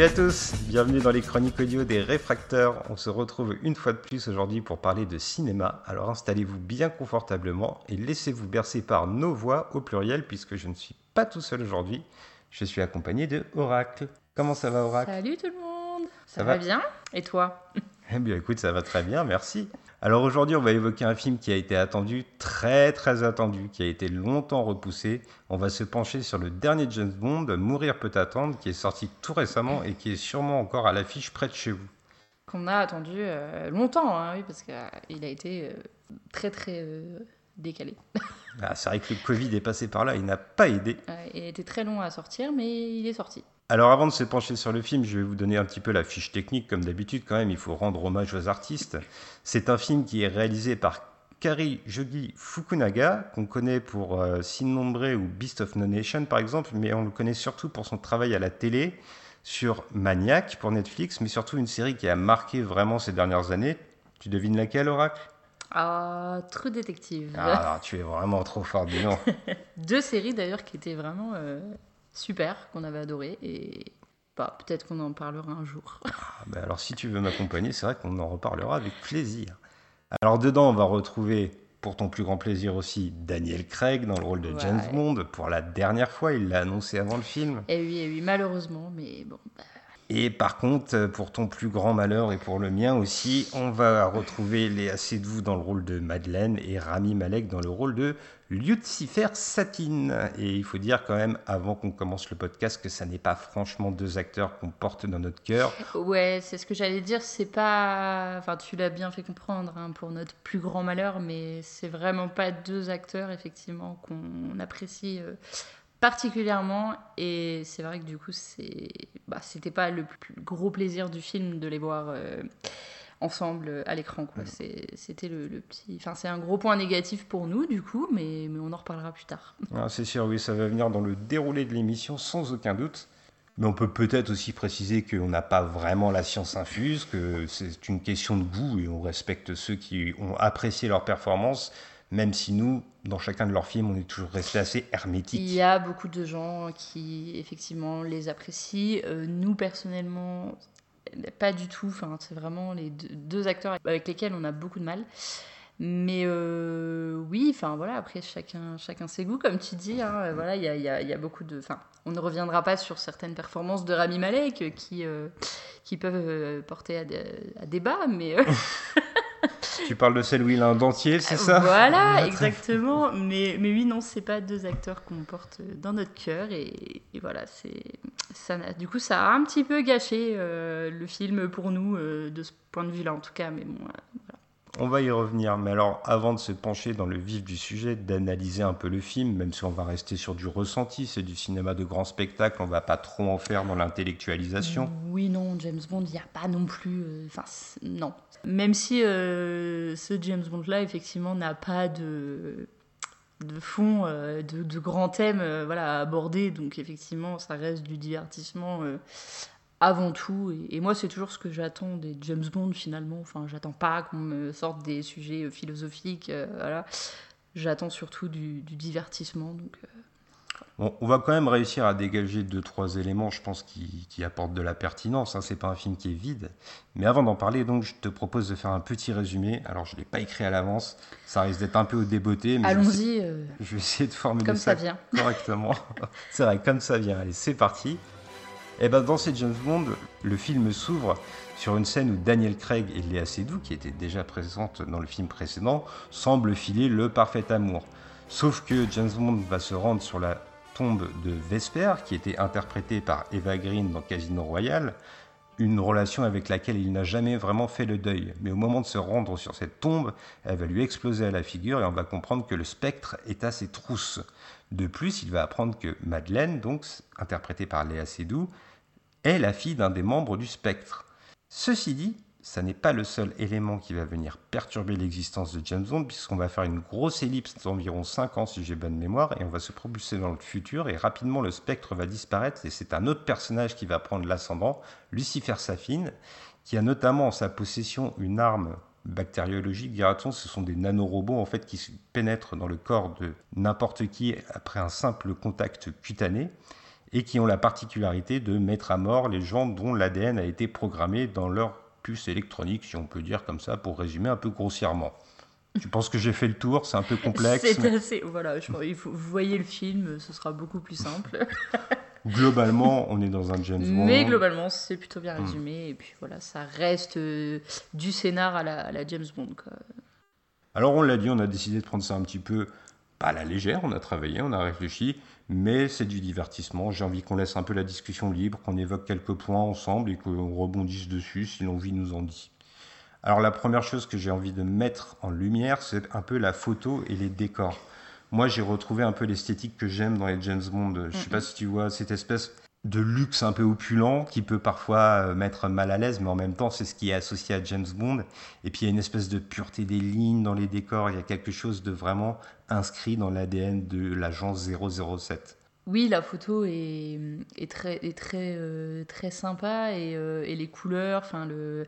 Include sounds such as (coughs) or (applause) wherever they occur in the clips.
Salut à tous, bienvenue dans les chroniques audio des réfracteurs. On se retrouve une fois de plus aujourd'hui pour parler de cinéma. Alors installez-vous bien confortablement et laissez-vous bercer par nos voix au pluriel puisque je ne suis pas tout seul aujourd'hui. Je suis accompagné de Oracle. Comment ça va Oracle? Salut tout le monde Ça, va? bien? Et toi? Eh bien écoute, ça va très bien, merci. Alors aujourd'hui, on va évoquer un film qui a été attendu, très très attendu, qui a été longtemps repoussé. On va se pencher sur le dernier James Bond, Mourir peut attendre, qui est sorti tout récemment et qui est sûrement encore à l'affiche près de chez vous. Qu'on a attendu euh, longtemps, hein, oui, parce qu'il a été euh, très très euh, décalé. Ah, c'est vrai que le Covid est passé par là, il n'a pas aidé. il a été très long à sortir, mais il est sorti. Alors avant de se pencher sur le film, je vais vous donner un petit peu la fiche technique, comme d'habitude quand même, il faut rendre hommage aux artistes. C'est un film qui est réalisé par Kari Jogi Fukunaga, qu'on connaît pour euh, Sin Nombre ou Beast of No Nation par exemple, mais on le connaît surtout pour son travail à la télé, sur Maniac pour Netflix, mais surtout une série qui a marqué vraiment ces dernières années. Tu devines laquelle, Oracle? Ah, True Detective. Ah, tu es vraiment trop fort, dis. (laughs) Deux séries d'ailleurs qui étaient vraiment euh, super, qu'on avait adoré, et bah, peut-être qu'on en parlera un jour. Ah, bah alors si tu veux m'accompagner, c'est vrai qu'on en reparlera avec plaisir. Alors dedans, on va retrouver, pour ton plus grand plaisir aussi, Daniel Craig dans le rôle de James Bond. Pour la dernière fois, il l'a annoncé avant le film. Et eh oui, et eh oui, malheureusement, mais bon. Bah. Et par contre, pour ton plus grand malheur et pour le mien aussi, on va retrouver Léa Seydoux dans le rôle de Madeleine et Rami Malek dans le rôle de Lucifer Satine. Et il faut dire quand même, avant qu'on commence le podcast, que ça n'est pas franchement deux acteurs qu'on porte dans notre cœur. Ouais, c'est ce que j'allais dire. C'est pas. Enfin, tu l'as bien fait comprendre hein, pour notre plus grand malheur, mais c'est vraiment pas deux acteurs, effectivement, qu'on apprécie. Euh, particulièrement et c'est vrai que du coup c'est bah, c'était pas le plus gros plaisir du film de les voir euh, ensemble à l'écran quoi c'était le, petit enfin c'est un gros point négatif pour nous du coup mais, mais on en reparlera plus tard ah, c'est sûr oui ça va venir dans le déroulé de l'émission sans aucun doute mais on peut peut-être aussi préciser qu'on n'a pas vraiment la science infuse, que c'est une question de goût et on respecte ceux qui ont apprécié leur performance même si nous, dans chacun de leurs films, on est toujours resté assez hermétique. Il y a beaucoup de gens qui, effectivement, les apprécient. Euh, nous, personnellement, pas du tout. Enfin, c'est vraiment les deux, acteurs avec lesquels on a beaucoup de mal. Mais euh, oui, enfin voilà, après chacun, chacun ses goûts, comme tu dis. Hein, voilà, il y a, y a, beaucoup de. Enfin, on ne reviendra pas sur certaines performances de Rami Malek qui, euh, qui peuvent porter à, à débat, mais. (laughs) tu parles de celle où il a un dentier, c'est ça? Voilà, exactement. Mais, mais oui, non, c'est pas deux acteurs qu'on porte dans notre cœur. Et, voilà, c'est ça. Du coup, ça a un petit peu gâché euh, le film pour nous, euh, de ce point de vue-là, en tout cas. Mais bon, voilà. On va y revenir, mais alors avant de se pencher dans le vif du sujet, d'analyser un peu le film, même si on va rester sur du ressenti, c'est du cinéma de grand spectacle, on va pas trop en faire dans l'intellectualisation. Oui, non, James Bond, il n'y a pas non plus... Euh, enfin, non. Même si euh, ce James Bond-là, effectivement, n'a pas de de fond, euh, de, de, grands thèmes voilà, à aborder. Donc effectivement, ça reste du divertissement avant tout. Et, moi, c'est toujours ce que j'attends des James Bond finalement. Enfin, j'attends pas qu'on me sorte des sujets euh, philosophiques. Euh, voilà. J'attends surtout du, divertissement. Donc, euh, Bon, on va quand même réussir à dégager deux, trois éléments, je pense, qui, qui apportent de la pertinence. Hein. C'est pas un film qui est vide. Mais avant d'en parler, donc, je te propose de faire un petit résumé. Alors, je l'ai pas écrit à l'avance. Ça risque d'être un peu au débeauté. Allons-y. Je, vais essayer de formuler comme ça, ça vient. correctement. (laughs) c'est vrai, comme ça vient. Allez, c'est parti. Eh ben dans ces James Bond, le film s'ouvre sur une scène où Daniel Craig et Léa Seydoux, qui étaient déjà présentes dans le film précédent, semblent filer le parfait amour. Sauf que James Bond va se rendre sur la tombe de Vesper, qui était interprétée par Eva Green dans Casino Royale, une relation avec laquelle il n'a jamais vraiment fait le deuil. Mais au moment de se rendre sur cette tombe, elle va lui exploser à la figure et on va comprendre que le spectre est à ses trousses. De plus, il va apprendre que Madeleine, donc interprétée par Léa Seydoux, est la fille d'un des membres du spectre. Ceci dit, ça n'est pas le seul élément qui va venir perturber l'existence de James Bond, puisqu'on va faire une grosse ellipse d'environ 5 ans, si j'ai bonne mémoire, et on va se propulser dans le futur, et rapidement le spectre va disparaître, et c'est un autre personnage qui va prendre l'ascendant, Lucifer Safin, qui a notamment en sa possession une arme bactériologique, dira-t-on, ce sont des nanorobots en fait qui pénètrent dans le corps de n'importe qui après un simple contact cutané et qui ont la particularité de mettre à mort les gens dont l'ADN a été programmé dans leur puce électronique, si on peut dire comme ça, pour résumer un peu grossièrement. Tu penses que j'ai fait le tour? C'est un peu complexe C'est assez. Voilà, je, il faut, vous voyez le film, ce sera beaucoup plus simple. (laughs) globalement, on est dans un James Bond. Mais globalement, c'est plutôt bien hmm. résumé. Et puis voilà, ça reste euh, du scénar à la, à la James Bond. Quoi. Alors on l'a dit, on a décidé de prendre ça un petit peu, pas à la légère, on a travaillé, on a réfléchi, mais c'est du divertissement. J'ai envie qu'on laisse un peu la discussion libre, qu'on évoque quelques points ensemble et qu'on rebondisse dessus si l'envie nous en dit. Alors la première chose que j'ai envie de mettre en lumière, c'est un peu la photo et les décors. Moi, j'ai retrouvé un peu l'esthétique que j'aime dans les James Bond. Je ne sais pas si tu vois cette espèce de luxe un peu opulent qui peut parfois euh, mettre mal à l'aise, mais en même temps, c'est ce qui est associé à James Bond. Et puis, il y a une espèce de pureté des lignes dans les décors. Il y a quelque chose de vraiment inscrit dans l'ADN de l'agence 007. Oui, la photo est, très, très, euh, très sympa et, euh, et les couleurs, enfin le,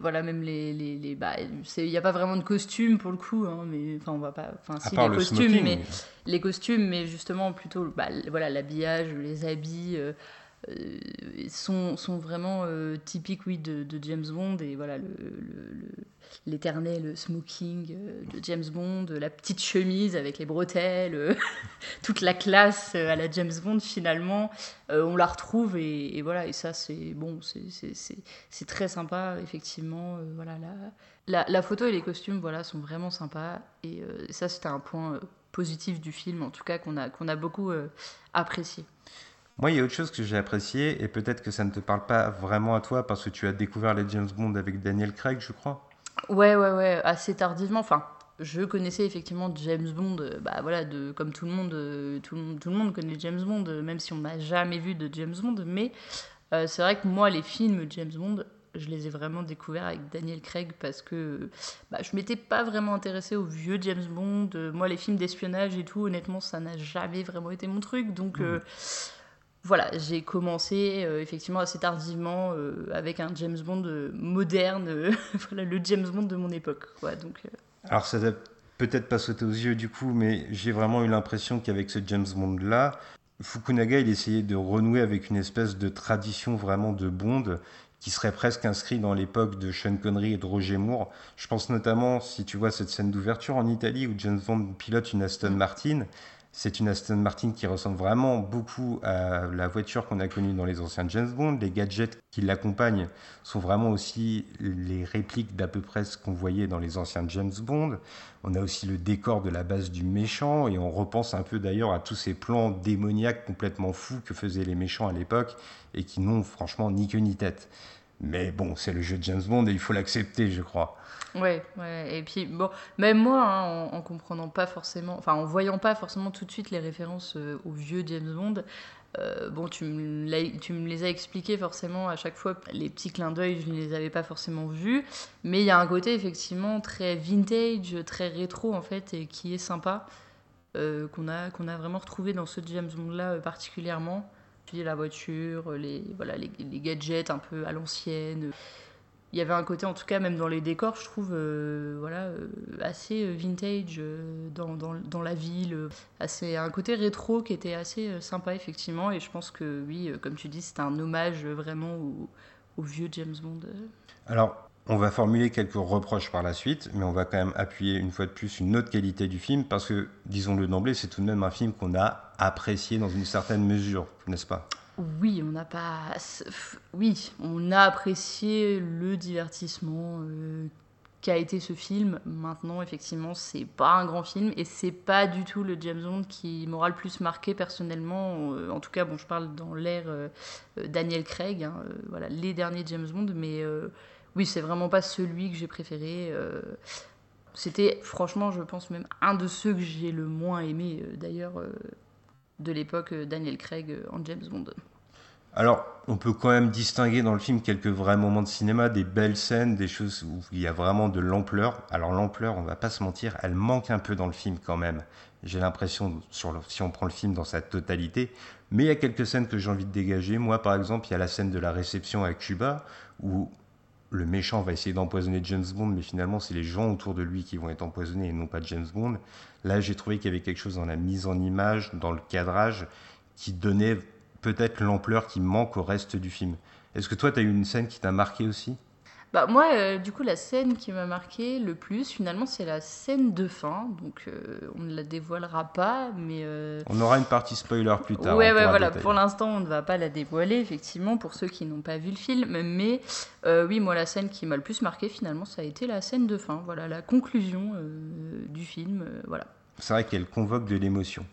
voilà, même les. les, les bah, il n'y a pas vraiment de costume pour le coup, hein, mais enfin, on va pas. Enfin, si, les costumes, mais les costumes, mais justement plutôt bah, voilà, l'habillage, les habits. Euh, euh, sont, sont, vraiment typiques oui, de, James Bond et voilà le, l'éternel smoking de James Bond, la petite chemise avec les bretelles, (laughs) toute la classe à la James Bond finalement, on la retrouve et, et, voilà et ça c'est bon c'est très sympa effectivement voilà la, la, la, photo et les costumes voilà sont vraiment sympas et ça c'était un point positif du film en tout cas qu'on a qu'on a beaucoup apprécié. Moi, il y a autre chose que j'ai apprécié, et peut-être que ça ne te parle pas vraiment à toi, parce que tu as découvert les James Bond avec Daniel Craig, je crois. Ouais, ouais, ouais, assez tardivement. Enfin, je connaissais effectivement James Bond, euh, bah voilà, de, comme tout le monde, euh, tout, tout, le monde connaît James Bond, euh, même si on n'a jamais vu de James Bond. Mais c'est vrai que moi, les films James Bond, je les ai vraiment découverts avec Daniel Craig parce que bah, je m'étais pas vraiment intéressée aux vieux James Bond. Moi, les films d'espionnage et tout, honnêtement, ça n'a jamais vraiment été mon truc. Donc, mmh voilà, j'ai commencé euh, effectivement assez tardivement euh, avec un James Bond euh, moderne, (laughs) le James Bond de mon époque. donc, Alors ça n'a peut-être pas sauté aux yeux du coup, mais j'ai vraiment eu l'impression qu'avec ce James Bond-là, Fukunaga, il essayait de renouer avec une espèce de tradition vraiment de Bond qui serait presque inscrit dans l'époque de Sean Connery et de Roger Moore. Je pense notamment, si tu vois cette scène d'ouverture en Italie où James Bond pilote une Aston Martin, c'est une Aston Martin qui ressemble vraiment beaucoup à la voiture qu'on a connue dans les anciens James Bond. Les gadgets qui l'accompagnent sont vraiment aussi les répliques d'à peu près ce qu'on voyait dans les anciens James Bond. On a aussi le décor de la base du méchant et on repense un peu d'ailleurs à tous ces plans démoniaques complètement fous que faisaient les méchants à l'époque et qui n'ont franchement ni queue ni tête. Mais bon, c'est le jeu de James Bond et il faut l'accepter, je crois. Ouais, ouais. Et puis, bon, même moi, hein, en, comprenant pas forcément, enfin, en voyant pas forcément tout de suite les références euh, au vieux James Bond, euh, bon, tu me, les as expliqués forcément à chaque fois. Les petits clins d'œil, je ne les avais pas forcément vus. Mais il y a un côté effectivement très vintage, très rétro en fait, et qui est sympa, euh, qu'on a, qu'on a vraiment retrouvé dans ce James Bond-là particulièrement. Puis la voiture, les, voilà, les, gadgets un peu à l'ancienne il y avait un côté, en tout cas, même dans les décors, je trouve, euh, voilà, euh, assez euh, vintage dans, dans, dans, la ville. Assez, un côté rétro qui était assez sympa, effectivement. Et je pense que, oui, comme tu dis, c'était un hommage vraiment au, au, vieux James Bond. Alors, on va formuler quelques reproches par la suite, mais on va quand même appuyer une fois de plus une autre qualité du film, parce que, disons-le d'emblée, c'est tout de même un film qu'on a apprécié dans une certaine mesure, n'est-ce pas? Oui, on n'a pas. Oui, on a apprécié le divertissement euh, qu'a été ce film. Maintenant, effectivement, c'est pas un grand film et c'est pas du tout le James Bond qui m'aura le plus marqué personnellement. Euh, en tout cas, bon, je parle dans l'ère euh, Daniel Craig, hein, voilà, les derniers James Bond, mais oui, c'est vraiment pas celui que j'ai préféré. C'était franchement, je pense même un de ceux que j'ai le moins aimé d'ailleurs de l'époque euh, Daniel Craig euh, en James Bond. Alors, on peut quand même distinguer dans le film quelques vrais moments de cinéma, des belles scènes, des choses où il y a vraiment de l'ampleur. Alors l'ampleur, on va pas se mentir, elle manque un peu dans le film quand même. J'ai l'impression, si on prend le film dans sa totalité, mais il y a quelques scènes que j'ai envie de dégager. Moi, par exemple, il y a la scène de la réception à Cuba, où le méchant va essayer d'empoisonner James Bond, mais finalement, c'est les gens autour de lui qui vont être empoisonnés et non pas James Bond. Là, j'ai trouvé qu'il y avait quelque chose dans la mise en image, dans le cadrage, qui donnait peut-être l'ampleur qui manque au reste du film. Est-ce que toi, tu as eu une scène qui t'a marqué aussi? Bah, moi, euh, du coup, la scène qui m'a marqué le plus, finalement, c'est la scène de fin. Donc, euh, on ne la dévoilera pas, mais. Euh, on aura une partie spoiler plus tard. Ouais, ouais, voilà. Pour l'instant, on ne va pas la dévoiler, effectivement, pour ceux qui n'ont pas vu le film. Mais oui, moi, la scène qui m'a le plus marqué, finalement, ça a été la scène de fin. Voilà, la conclusion du film. voilà. C'est vrai qu'elle convoque de l'émotion.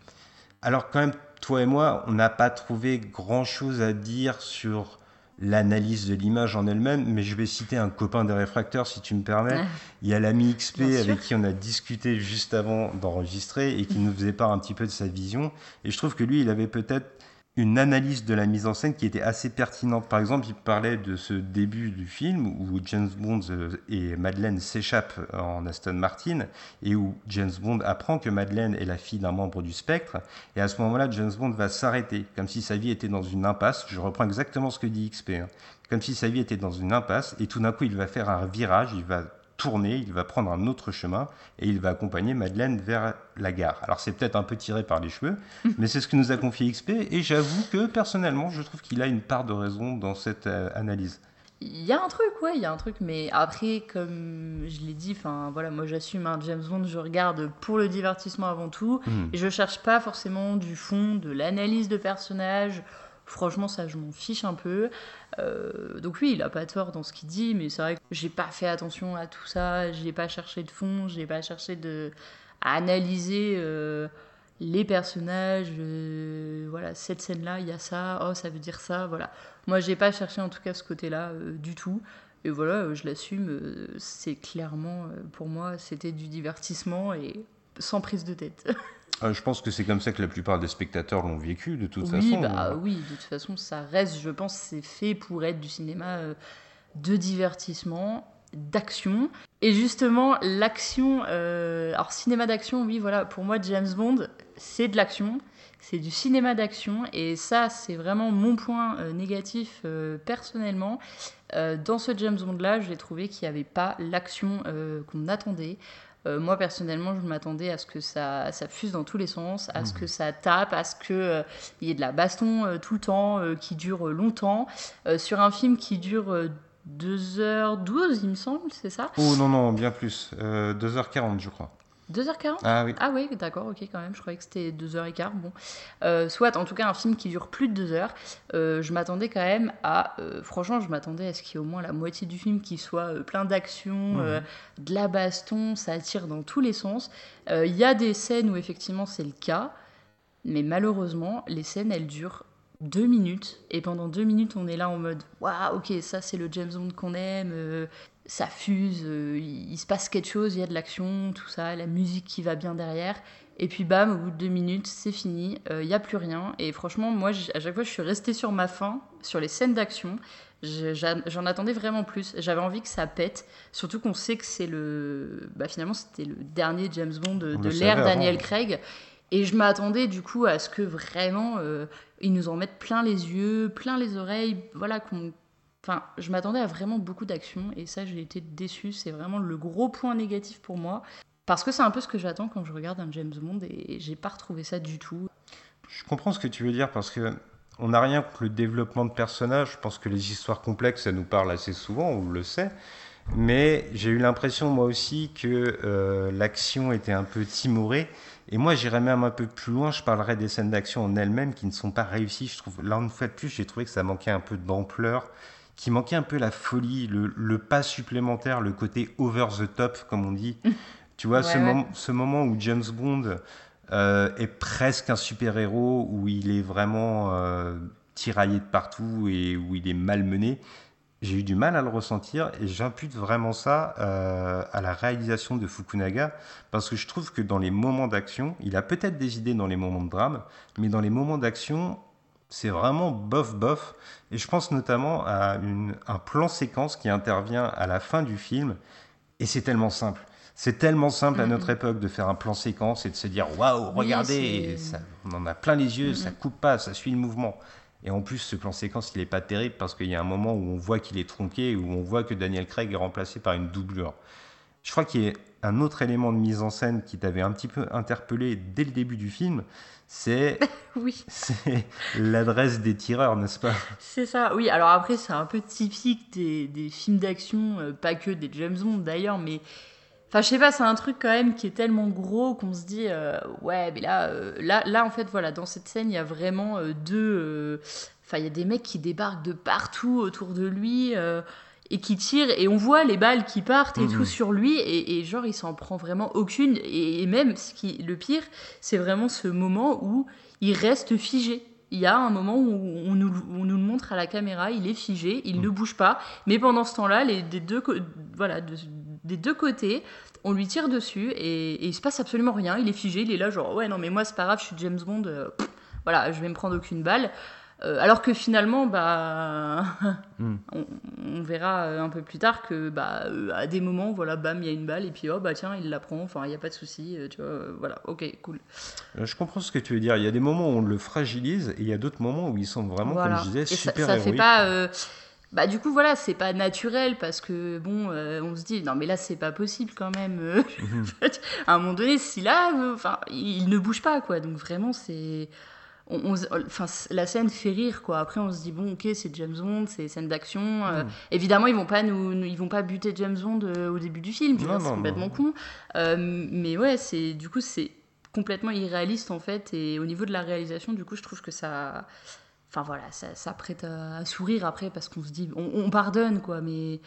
Alors, quand même, toi et moi, on n'a pas trouvé grand-chose à dire sur l'analyse de l'image en elle-même, mais je vais citer un copain des réfracteurs, si tu me permets. Il y a l'ami XP avec qui on a discuté juste avant d'enregistrer et qui nous faisait part un petit peu de sa vision. Et je trouve que lui, il avait peut-être une analyse de la mise en scène qui était assez pertinente. Par exemple, il parlait de ce début du film où James Bond euh, et Madeleine s'échappent en Aston Martin et où James Bond apprend que Madeleine est la fille d'un membre du spectre. Et à ce moment-là, James Bond va s'arrêter, comme si sa vie était dans une impasse. Je reprends exactement ce que dit XP. Hein. Comme si sa vie était dans une impasse et tout d'un coup, il va faire un virage, il va tourner, il va prendre un autre chemin et il va accompagner Madeleine vers la gare. Alors c'est peut-être un peu tiré par les cheveux, (laughs) mais c'est ce que nous a confié XP et j'avoue que personnellement je trouve qu'il a une part de raison dans cette euh, analyse. Il y a un truc, ouais, il y a un truc, mais après, comme je l'ai dit, enfin voilà, moi j'assume un James Bond, je regarde pour le divertissement avant tout, hmm. et je cherche pas forcément du fond, de l'analyse de personnages Franchement, ça, je m'en fiche un peu. Euh, donc oui, il a pas tort dans ce qu'il dit, mais c'est vrai que j'ai pas fait attention à tout ça. J'ai pas cherché de fond, j'ai pas cherché de à analyser euh, les personnages. Euh, voilà, cette scène-là, il y a ça. Oh, ça veut dire ça. Voilà. Moi, j'ai pas cherché en tout cas ce côté-là du tout. Et voilà, je l'assume. c'est clairement pour moi, c'était du divertissement et sans prise de tête. (laughs) Euh, je pense que c'est comme ça que la plupart des spectateurs l'ont vécu, de toute façon. Bah, oui, de toute façon, ça reste, je pense, c'est fait pour être du cinéma euh, de divertissement, d'action. Et justement, l'action, euh, alors cinéma d'action, oui, voilà, pour moi, James Bond, c'est de l'action, c'est du cinéma d'action, et ça, c'est vraiment mon point négatif personnellement. dans ce James Bond-là, j'ai trouvé qu'il n'y avait pas l'action qu'on attendait. Euh, moi, personnellement, je m'attendais à ce que ça, ça fuse dans tous les sens, à ce mmh. que ça tape, à ce qu'il euh, y ait de la baston euh, tout le temps, qui dure longtemps. sur un film qui dure 2h12, il me semble, c'est ça? Oh non, non, bien plus. 2h40, je crois. 2h40 Ah oui. Ah oui, d'accord, ok, quand même. Je croyais que c'était 2h15. Bon. Euh, soit, en tout cas, un film qui dure plus de 2 heures. Euh, je m'attendais quand même à. Euh, franchement, je m'attendais à ce qu'il y ait au moins la moitié du film qui soit plein d'action, de la baston, ça attire dans tous les sens. Il y a des scènes où effectivement c'est le cas, mais malheureusement, les scènes elles durent deux minutes et pendant deux minutes on est là en mode waouh ok ça c'est le James Bond qu'on aime ça fuse, euh, il, se passe quelque chose, il y a de l'action, tout ça, la musique qui va bien derrière. Et puis bam, au bout de deux minutes, c'est fini, euh, il n'y a plus rien. Et franchement, moi, à chaque fois, je suis restée sur ma faim, sur les scènes d'action. J'en attendais vraiment plus. J'avais envie que ça pète. Surtout qu'on sait que c'est le. Bah, finalement, c'était le dernier James Bond de, l'ère Daniel Craig. Et je m'attendais du coup à ce que vraiment euh, ils nous en mettent plein les yeux, plein les oreilles, voilà, qu'on Enfin, je m'attendais à vraiment beaucoup d'action et ça, j'ai été déçue. C'est vraiment le gros point négatif pour moi. Parce que c'est un peu ce que j'attends quand je regarde un James Bond et j'ai pas retrouvé ça du tout. Je comprends ce que tu veux dire parce que on n'a rien que le développement de personnages. Je pense que les histoires complexes, ça nous parle assez souvent, on le sait. Mais j'ai eu l'impression, moi aussi, que euh, l'action était un peu timorée. Et moi, j'irais même un peu plus loin. Je parlerais des scènes d'action en elles-mêmes qui ne sont pas réussies. Je trouve, là, une fois de plus, j'ai trouvé que ça manquait un peu d'ampleur qui manquait un peu la folie, le, pas supplémentaire, le côté over the top, comme on dit. (laughs) tu vois, ce, ce, moment où James Bond euh, est presque un super-héros, où il est vraiment euh, tiraillé de partout et où il est malmené, j'ai eu du mal à le ressentir et j'impute vraiment ça euh, à la réalisation de Fukunaga parce que je trouve que dans les moments d'action, il a peut-être des idées dans les moments de drame, mais dans les moments d'action, c'est vraiment bof bof. Et je pense notamment à un plan séquence qui intervient à la fin du film. Et c'est tellement simple. C'est tellement simple à notre époque de faire un plan séquence et de se dire waouh, regardez, ça, on en a plein les yeux, ça coupe pas, ça suit le mouvement. Et en plus, ce plan séquence, il n'est pas terrible parce qu'il y a un moment où on voit qu'il est tronqué, où on voit que Daniel Craig est remplacé par une doublure. Je crois qu'il y a un autre élément de mise en scène qui t'avait un petit peu interpellé dès le début du film, c'est (laughs) oui. c'est l'adresse des tireurs, n'est-ce pas? C'est ça, oui. Alors après, c'est un peu typique des, des films d'action, euh, pas que des James Bond d'ailleurs, mais Enfin, je sais pas, c'est un truc quand même qui est tellement gros qu'on se dit, euh, ouais, mais là, euh, là, là, en fait, voilà, dans cette scène, il y a vraiment deux. Enfin, il y a des mecs qui débarquent de partout autour de lui et qui tirent, et on voit les balles qui partent et tout Mhm. sur lui, et, et genre, il s'en prend vraiment aucune. Et, et même, ce qui, le pire, c'est vraiment ce moment où il reste figé. Il y a un moment où on nous, on nous le montre à la caméra, il est figé, il ne bouge pas, mais pendant ce temps-là, les, des, deux, voilà, de- des deux côtés, on lui tire dessus et, et il se passe absolument rien, il est figé, il est là genre ouais non mais moi c'est pas grave, je suis James Bond, euh, pff, voilà, je vais me prendre aucune balle. Euh, alors que finalement, bah, (laughs) Mm. on, on verra euh, un peu plus tard que bah, euh, à des moments, voilà, bam, il y a une balle et puis oh bah tiens, il la prend, enfin il n'y a pas de souci, tu vois, voilà, ok, cool. Je comprends ce que tu veux dire. Il y a des moments où on le fragilise et il y a d'autres moments où ils sont vraiment, Voilà. comme je disais, Et ça, super ça fait pas. euh, Bah, du coup, voilà, c'est pas naturel parce que, bon, euh, on se dit, non, mais là, c'est pas possible quand même. (laughs) Mhm. à un moment donné, si là, enfin, il ne bouge pas, quoi. Donc, vraiment, c'est. On- Enfin, la scène fait rire, quoi. Après, on se dit, bon, ok, c'est James Bond, c'est scène d'action. euh, Mhm. Évidemment, ils vont pas nous, nous- ils vont pas buter James Bond euh, au début du film, Non, c'est complètement con. Euh, mais ouais, c'est du coup, c'est complètement irréaliste en fait. Et au niveau de la réalisation, du coup, je trouve que ça. Enfin voilà, ça, ça prête à, à sourire après parce qu'on se dit, on, on pardonne quoi, mais,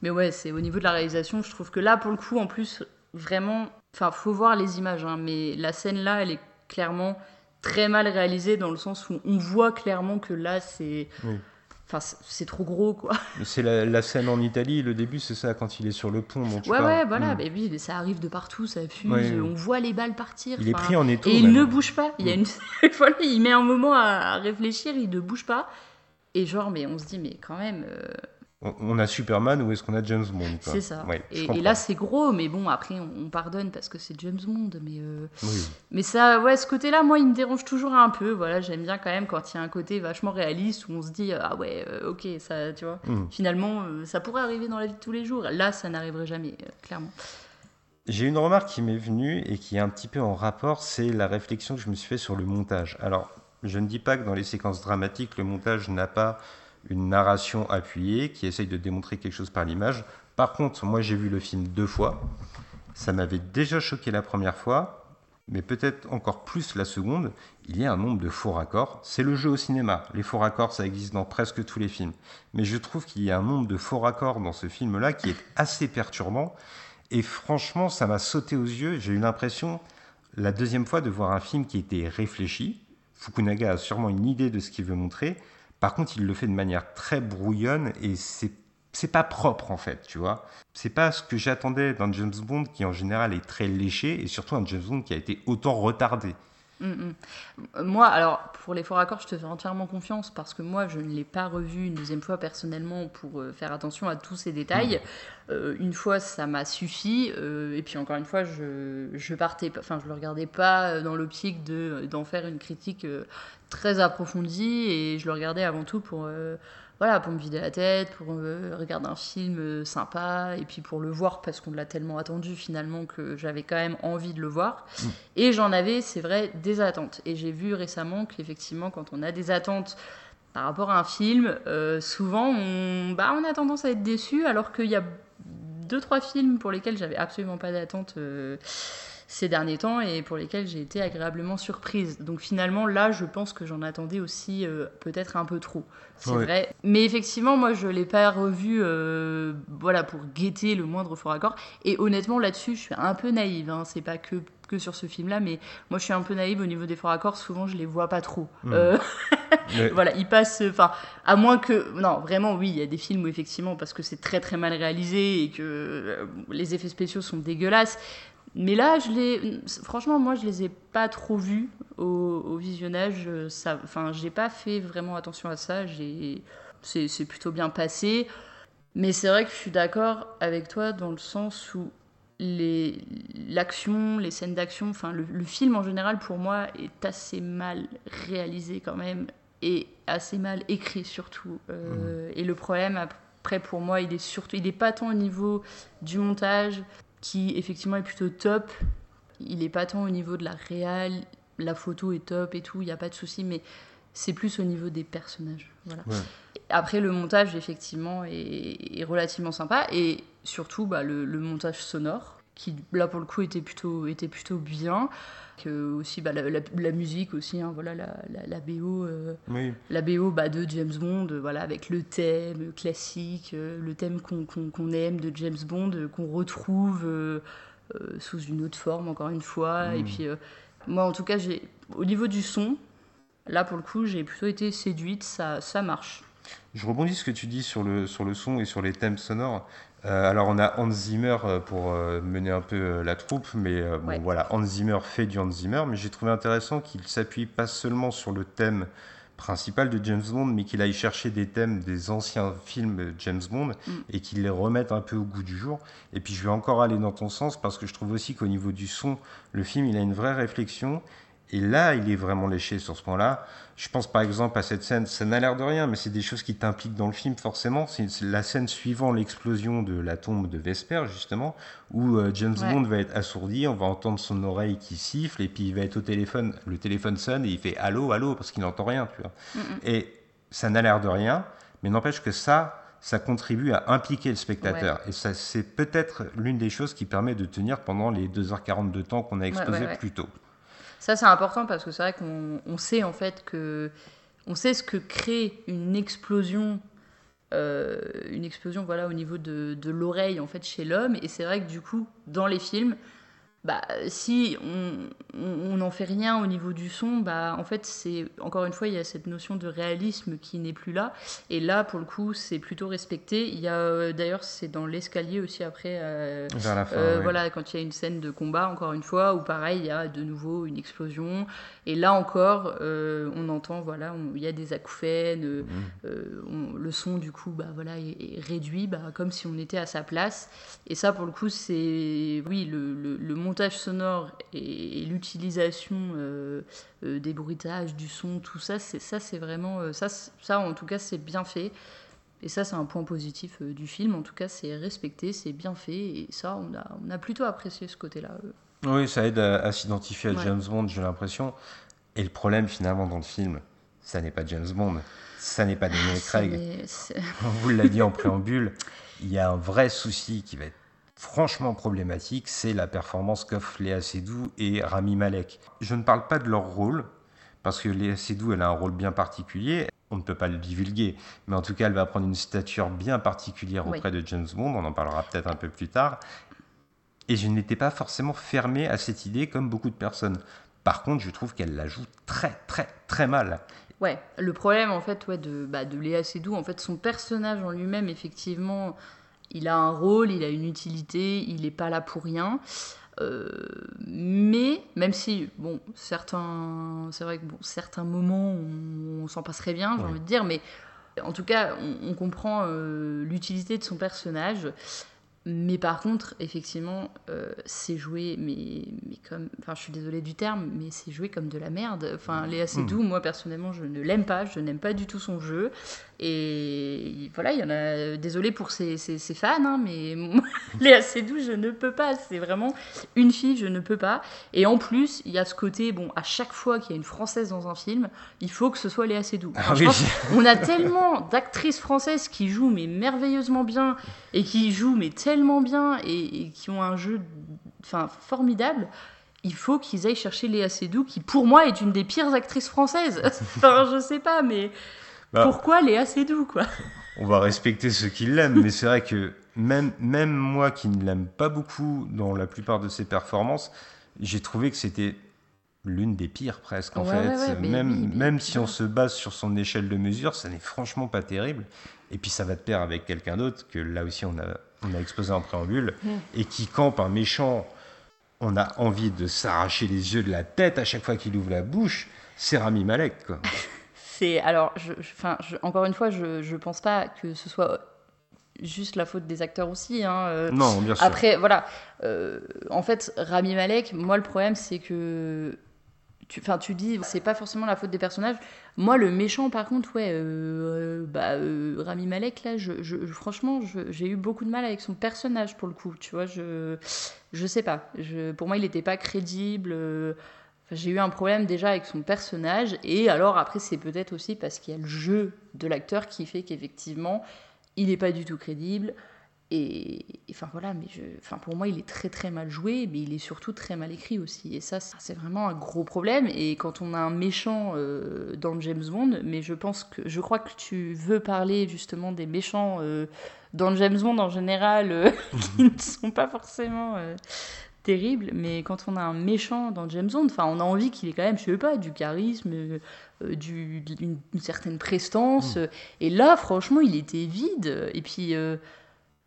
mais ouais, c'est au niveau de la réalisation, je trouve que là, pour le coup, en plus, vraiment, enfin, faut voir les images, hein, mais la scène là, elle est clairement très mal réalisée dans le sens où on voit clairement que là, c'est, Oui. enfin, c'est trop gros quoi. C'est la, la scène en Italie, le début, c'est ça, quand il est sur le pont dont tu Ouais, parles. ouais, voilà, Mm. mais oui, mais ça arrive de partout, ça fuse, Ouais, on voit les balles partir. Il est pris en étau. Et il même. ne bouge pas. Il y a Mm. une... (laughs) voilà, il met un moment à, à réfléchir, il ne bouge pas. Et genre, mais on se dit, mais quand même, euh, On- a Superman ou est-ce qu'on a James Bond c'est ça. Ouais, et, là, c'est gros, mais bon, après, on, on pardonne parce que c'est James Bond. Mais, euh, Oui. mais ça, ouais, ce côté-là, moi, il me dérange toujours un peu. Voilà, j'aime bien quand même quand il y a un côté vachement réaliste où on se dit, ah ouais, euh, ok, ça, tu vois. Mm. Finalement, euh, ça pourrait arriver dans la vie de tous les jours. Là, ça n'arriverait jamais, clairement. J'ai une remarque qui m'est venue et qui est un petit peu en rapport, c'est la réflexion que je me suis fait sur le montage. Alors, je ne dis pas que dans les séquences dramatiques, le montage n'a pas une narration appuyée qui essaye de démontrer quelque chose par l'image. Par contre, moi j'ai vu le film deux fois. Ça m'avait déjà choqué la première fois, mais peut-être encore plus la seconde. Il y a un nombre de faux raccords. C'est le jeu au cinéma. Les faux raccords, ça existe dans presque tous les films. Mais je trouve qu'il y a un nombre de faux raccords dans ce film-là qui est assez perturbant. Et franchement, ça m'a sauté aux yeux. J'ai eu l'impression, la deuxième fois, de voir un film qui était réfléchi. Fukunaga a sûrement une idée de ce qu'il veut montrer. Par contre, il le fait de manière très brouillonne et c'est c'est pas propre en fait, tu vois. C'est pas ce que j'attendais d'un James Bond qui en général est très léché et surtout un James Bond qui a été autant retardé. Mm, mm. Euh, Moi, alors, pour les faux raccords, je te fais entièrement confiance parce que moi, je ne l'ai pas revu une deuxième fois personnellement pour euh, faire attention à tous ces détails. Euh, une fois, ça m'a suffi. euh, et puis, encore une fois, je, je partais, enfin, je le regardais pas dans l'optique de, d'en faire une critique très approfondie et je le regardais avant tout pour. Voilà, pour me vider la tête, pour euh, regarder un film euh, sympa, et puis pour le voir parce qu'on l'a tellement attendu finalement que j'avais quand même envie de le voir. Et j'en avais, c'est vrai, des attentes. Et j'ai vu récemment qu'effectivement, quand on a des attentes par rapport à un film, euh, souvent on, bah, on a tendance à être déçu, alors qu'il y a deux, trois films pour lesquels j'avais absolument pas d'attente euh, ces derniers temps et pour lesquels j'ai été agréablement surprise. Donc finalement, là, je pense que j'en attendais aussi euh, peut-être un peu trop. C'est Ouais. vrai. Mais effectivement, moi, je l'ai pas revu euh, voilà, pour guetter le moindre faux raccord. Et honnêtement, là-dessus, je suis un peu naïve. Hein. C'est pas que, que sur ce film-là, mais moi, je suis un peu naïve au niveau des faux raccords. Souvent, je les vois pas trop. Mhm. Euh, (laughs) Mais- voilà, ils passent. Enfin, à moins que. Non, vraiment, oui, il y a des films où, effectivement, parce que c'est très très mal réalisé et que les effets spéciaux sont dégueulasses. Mais là, je les. Franchement, moi, je les ai pas trop vus au, au visionnage. euh, Ça, enfin, j'ai pas fait vraiment attention à ça. J'ai. C'est plutôt bien passé. Mais c'est vrai que je suis d'accord avec toi dans le sens où l'action, les scènes d'action, enfin le, le film en général pour moi est assez mal réalisé quand même et assez mal écrit surtout. Euh, Et le problème après pour moi il est surtout, il est pas tant au niveau du montage qui effectivement est plutôt top. Il est pas tant au niveau de la réal, la photo est top et tout, il n'y a pas de souci, mais c'est plus au niveau des personnages. Voilà. Après, le montage, effectivement, est, relativement sympa. Et surtout, bah, le, montage sonore, qui, là, pour le coup, était plutôt, était plutôt bien. Que aussi, bah, la, musique aussi, hein, voilà, la, la, BO, euh, la BO bah, de James Bond, voilà, avec le thème classique, euh, le thème qu'on aime de James Bond, euh, qu'on retrouve sous une autre forme, encore une fois. Et mm. puis, moi, en tout cas, au niveau du son, là, pour le coup, j'ai plutôt été séduite, ça, ça marche. Je rebondis ce que tu dis sur le, sur le son et sur les thèmes sonores. Euh, alors on a Hans Zimmer euh, pour euh, mener un peu la troupe, mais bon voilà, Hans Zimmer fait du Hans Zimmer, mais j'ai trouvé intéressant qu'il s'appuie pas seulement sur le thème principal de James Bond, mais qu'il aille chercher des thèmes des anciens films James Bond mm. et qu'il les remette un peu au goût du jour. Et puis je vais encore aller dans ton sens parce que je trouve aussi qu'au niveau du son, le film il a une vraie réflexion et là, il est vraiment léché sur ce point-là. Je pense par exemple à cette scène, ça n'a l'air de rien, mais c'est des choses qui t'impliquent dans le film forcément. C'est la scène suivant l'explosion de la tombe de Vesper, justement, où euh, James Bond va être assourdi, on va entendre son oreille qui siffle, et puis il va être au téléphone, le téléphone sonne et il fait allô, allô, parce qu'il n'entend rien, tu vois. Et ça n'a l'air de rien, mais n'empêche que ça, ça contribue à impliquer le spectateur. Et ça, c'est peut-être l'une des choses qui permet de tenir pendant les 2h42 de temps qu'on a exposé plus tôt. Ça, c'est important parce que c'est vrai qu'on sait en fait que. On sait ce que crée une explosion. Euh, une explosion voilà au niveau de, de l'oreille en fait chez l'homme et c'est vrai que du coup dans les films bah, si on n'en fait rien au niveau du son, bah, en fait, c'est encore une fois, il y a cette notion de réalisme qui n'est plus là. Et là, pour le coup, c'est plutôt respecté. Il y a euh, d'ailleurs, c'est dans l'escalier aussi après. Euh, Vers la fin. Euh, voilà, quand il y a une scène de combat, encore une fois, où pareil, il y a de nouveau une explosion. Et là encore, on entend, voilà, il y a des acouphènes. Mhm. le son, du coup, bah, voilà, est, réduit, bah, comme si on était à sa place. Et ça, pour le coup, c'est, oui, le, le, le montage sonore et, l'utilisation euh, euh, des bruitages, du son, tout ça, c'est ça, c'est vraiment euh, ça, ça en tout cas, c'est bien fait. Et ça, c'est un point positif du film. En tout cas, c'est respecté, c'est bien fait. Et ça, on a, on a plutôt apprécié ce côté-là. Oui, ça aide à, s'identifier à James Bond, j'ai l'impression. Et le problème, finalement, dans le film, ça n'est pas James Bond. Ça n'est pas Daniel Craig. On vous l'a dit en préambule, il y a un vrai souci qui va être franchement problématique, c'est la performance qu'offrent Léa Seydoux et Rami Malek. Je ne parle pas de leur rôle, parce que Léa Seydoux, elle a un rôle bien particulier. On ne peut pas le divulguer, mais en tout cas, elle va prendre une stature bien particulière auprès de James Bond. On en parlera peut-être un peu plus tard. Et je n'étais pas forcément fermé à cette idée, comme beaucoup de personnes. Par contre, je trouve qu'elle la joue très, très, très mal. Ouais, le problème en fait, ouais, de, bah, de Léa Seydoux, en fait, son personnage en lui-même, effectivement, il a un rôle, il a une utilité, il n'est pas là pour rien. Euh, mais même si, bon, certains, c'est vrai que bon, certains moments, on, s'en passerait bien, j'ai envie de dire, mais en tout cas, on, comprend euh, l'utilité de son personnage. Mais par contre, effectivement, euh, c'est joué, mais, mais comme. Enfin, je suis désolée du terme, mais c'est joué comme de la merde. Enfin, Léa Seydoux, mmh. moi personnellement, je ne l'aime pas, je n'aime pas du tout son jeu. Et voilà, il y en a. Désolée pour ses, fans, hein, mais Léa (laughs) Seydoux, je ne peux pas. C'est vraiment une fille, je ne peux pas. Et en plus, il y a ce côté, bon, à chaque fois qu'il y a une française dans un film, il faut que ce soit Léa Seydoux. Ah on a tellement d'actrices françaises qui jouent, mais merveilleusement bien, et qui jouent, mais tellement tellement bien et, qui ont un jeu enfin, formidable, il faut qu'ils aillent chercher Léa Seydoux, qui pour moi est une des pires actrices françaises. (laughs) enfin, je sais pas, mais bah, pourquoi Léa Seydoux, quoi? On va respecter ceux qui l'aiment, mais c'est vrai que même, même moi qui ne l'aime pas beaucoup dans la plupart de ses performances, j'ai trouvé que c'était l'une des pires presque en fait. même même si on se base sur son échelle de mesure, ça n'est franchement pas terrible. Et puis ça va de pair avec quelqu'un d'autre que là aussi on a on a exposé en préambule, mm. et qui campe un méchant, on a envie de s'arracher les yeux de la tête à chaque fois qu'il ouvre la bouche, c'est Rami Malek. (laughs) c'est alors, je, encore une fois, je ne pense pas que ce soit juste la faute des acteurs aussi. Hein, euh. non, bien sûr. Après, voilà. Euh, en fait, Rami Malek, moi, le problème, c'est que tu dis, c'est pas forcément la faute des personnages. Moi, le méchant, par contre, ouais, euh, bah, euh, Rami Malek, là, franchement, j'ai eu beaucoup de mal avec son personnage pour le coup. Tu vois, je, je sais pas. Je, pour moi, il n'était pas crédible. euh, j'ai eu un problème déjà avec son personnage. Et alors, après, c'est peut-être aussi parce qu'il y a le jeu de l'acteur qui fait qu'effectivement, il n'est pas du tout crédible. Et enfin voilà, mais je, enfin pour moi il est très très mal joué, mais il est surtout très mal écrit aussi. Et ça c'est vraiment un gros problème. Et quand on a un méchant euh, dans James Bond, mais je pense que je crois que tu veux parler justement des méchants euh, dans James Bond en général euh, (laughs) qui ne sont pas forcément terribles, mais quand on a un méchant dans James Bond, enfin on a envie qu'il ait quand même, je sais pas, du charisme, euh, du, d'une une certaine prestance. euh, Et là franchement il était vide. Et puis euh,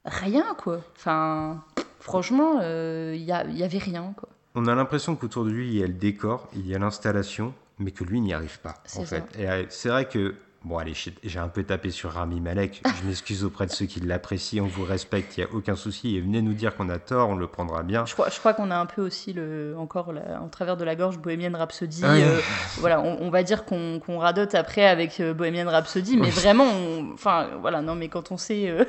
rien quoi. Enfin, franchement, il y, a- y avait rien quoi. On a l'impression qu'autour de lui, il y a le décor, il y a l'installation, mais que lui n'y arrive pas, C'est en ça. fait. Et euh, c'est vrai que, bon, allez, j'ai un peu tapé sur Rami Malek. Je (laughs) m'excuse auprès de ceux qui l'apprécient, on vous respecte, il n'y a aucun souci. Et venez nous dire qu'on a tort, on le prendra bien. Je crois, je crois qu'on a un peu aussi le, encore la- en travers de la gorge Bohemian Rhapsody. Ah euh, voilà, on, on va dire qu'on radote après avec euh, Bohemian Rhapsody, mais vraiment, enfin voilà, non mais quand on sait, euh,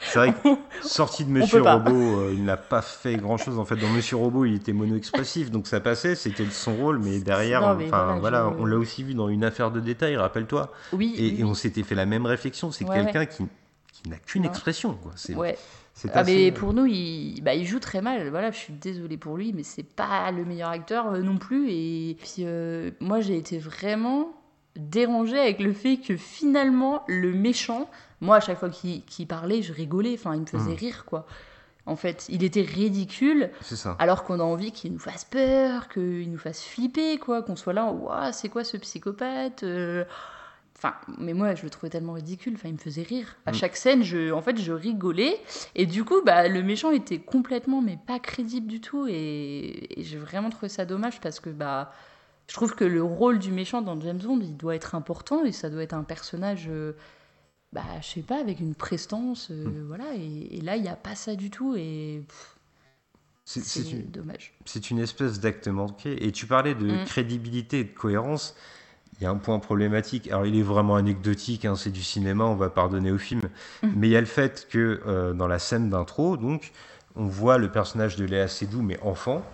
C'est vrai que, sorti de Monsieur. Robot, euh, il n'a pas fait grand-chose. En fait, dans Monsieur Robot, il était mono-expressif, donc ça passait, c'était son rôle, mais derrière, Non, mais enfin, voilà, je- on l'a aussi vu dans une affaire de détail, rappelle-toi. oui, Et, oui, et on s'était fait la même réflexion, c'est Ouais, quelqu'un qui, qui n'a qu'une expression, quoi. C'est Ah assez- mais pour nous, il, bah, il joue très mal. Voilà, je suis désolée pour lui, mais c'est pas le meilleur acteur euh, non plus. Et puis euh, moi, j'ai été vraiment dérangée avec le fait que finalement, le méchant, moi, à chaque fois qu'il parlait, je rigolais. Enfin, il me faisait Mm. rire, quoi. En fait, il était ridicule, C'est ça. alors qu'on a envie qu'il nous fasse peur, qu'il nous fasse flipper, quoi. Qu'on soit là, Ouah, c'est quoi ce psychopathe euh, Enfin, mais moi, je le trouvais tellement ridicule. Enfin, il me faisait rire. À Mm. chaque scène, je, en fait, je rigolais. Et du coup, bah, le méchant était complètement, mais pas crédible du tout. Et, et j'ai vraiment trouvé ça dommage parce que, bah, je trouve que le rôle du méchant dans James Bond, il doit être important et ça doit être un personnage, euh, bah, je sais pas, avec une prestance, euh, Mm. voilà. Et, et là, il n'y a pas ça du tout et C'est- dommage. c'est une espèce d'acte manqué. Et tu parlais de Mm. crédibilité et de cohérence. Il y a un point problématique. Alors, il est vraiment anecdotique, hein, c'est du cinéma, on va pardonner au film. Mm. Mais il y a le fait que euh, dans la scène d'intro, donc, on voit le personnage de Léa Seydoux, mais enfant.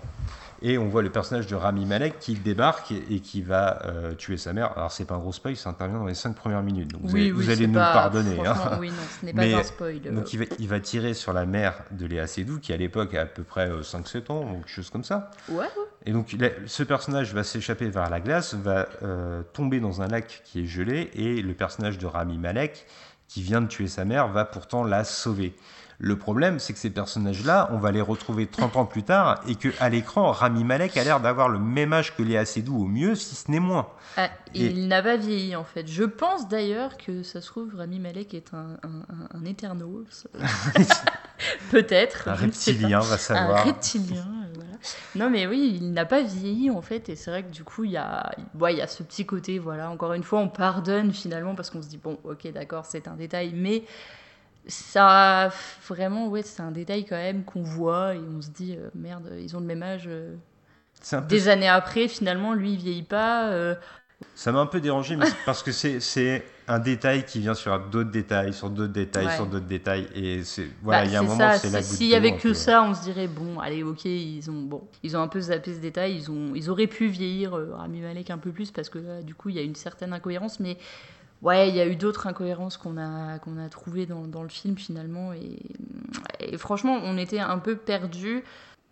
Et on voit le personnage de Rami Malek qui débarque et, et qui va euh, tuer sa mère. Alors, c'est pas un gros spoil, ça intervient dans les cinq premières minutes. Donc, vous allez, vous allez c'est nous pas- le pardonner. hein. Oui, non, ce n'est pas Mais- un spoil. euh. Donc il va, il va tirer sur la mère de Léa Seydoux, qui à l'époque a à peu près euh, 5-7 ans, ou quelque chose comme ça. Ouais, ouais. Et donc ce personnage va s'échapper vers la glace, va euh, tomber dans un lac qui est gelé, et le personnage de Rami Malek, qui vient de tuer sa mère, va pourtant la sauver. Le problème, c'est que ces personnages-là, on va les retrouver 30 ans plus tard, et qu'à l'écran, Rami Malek a l'air d'avoir le même âge que Léa Seydoux au mieux, si ce n'est moins. Ah, Et- Il n'a pas vieilli en fait. Je pense d'ailleurs que ça se trouve Rami Malek est un, un, un, un Eternals. (laughs) Peut-être. Un reptilien va Un savoir. reptilien, euh, voilà. Non mais oui, il n'a pas vieilli en fait et c'est vrai que du coup il y a, ouais, il y a ce petit côté, voilà, encore une fois on pardonne finalement parce qu'on se dit bon ok d'accord c'est un détail mais ça vraiment ouais c'est un détail quand même qu'on voit et on se dit euh, merde ils ont le même âge euh, C'est un peu des années après finalement lui il vieillit pas euh, Ça m'a un peu dérangé, mais c'est parce que c'est c'est un détail qui vient sur d'autres détails, sur d'autres détails, Ouais. sur d'autres détails. Et c'est voilà, Bah, il y a un moment, ça, c'est la si- goutte S'il y d'eau avait un que peu. ça, on se dirait bon, allez, ok, ils ont bon, ils ont un peu zappé ce détail, ils ont, ils auraient pu vieillir euh, Rami Malek un peu plus parce que là, du coup, il y a une certaine incohérence, mais ouais, il y a eu d'autres incohérences qu'on a, qu'on a trouvées dans, dans le film finalement, et, et franchement, on était un peu perdus.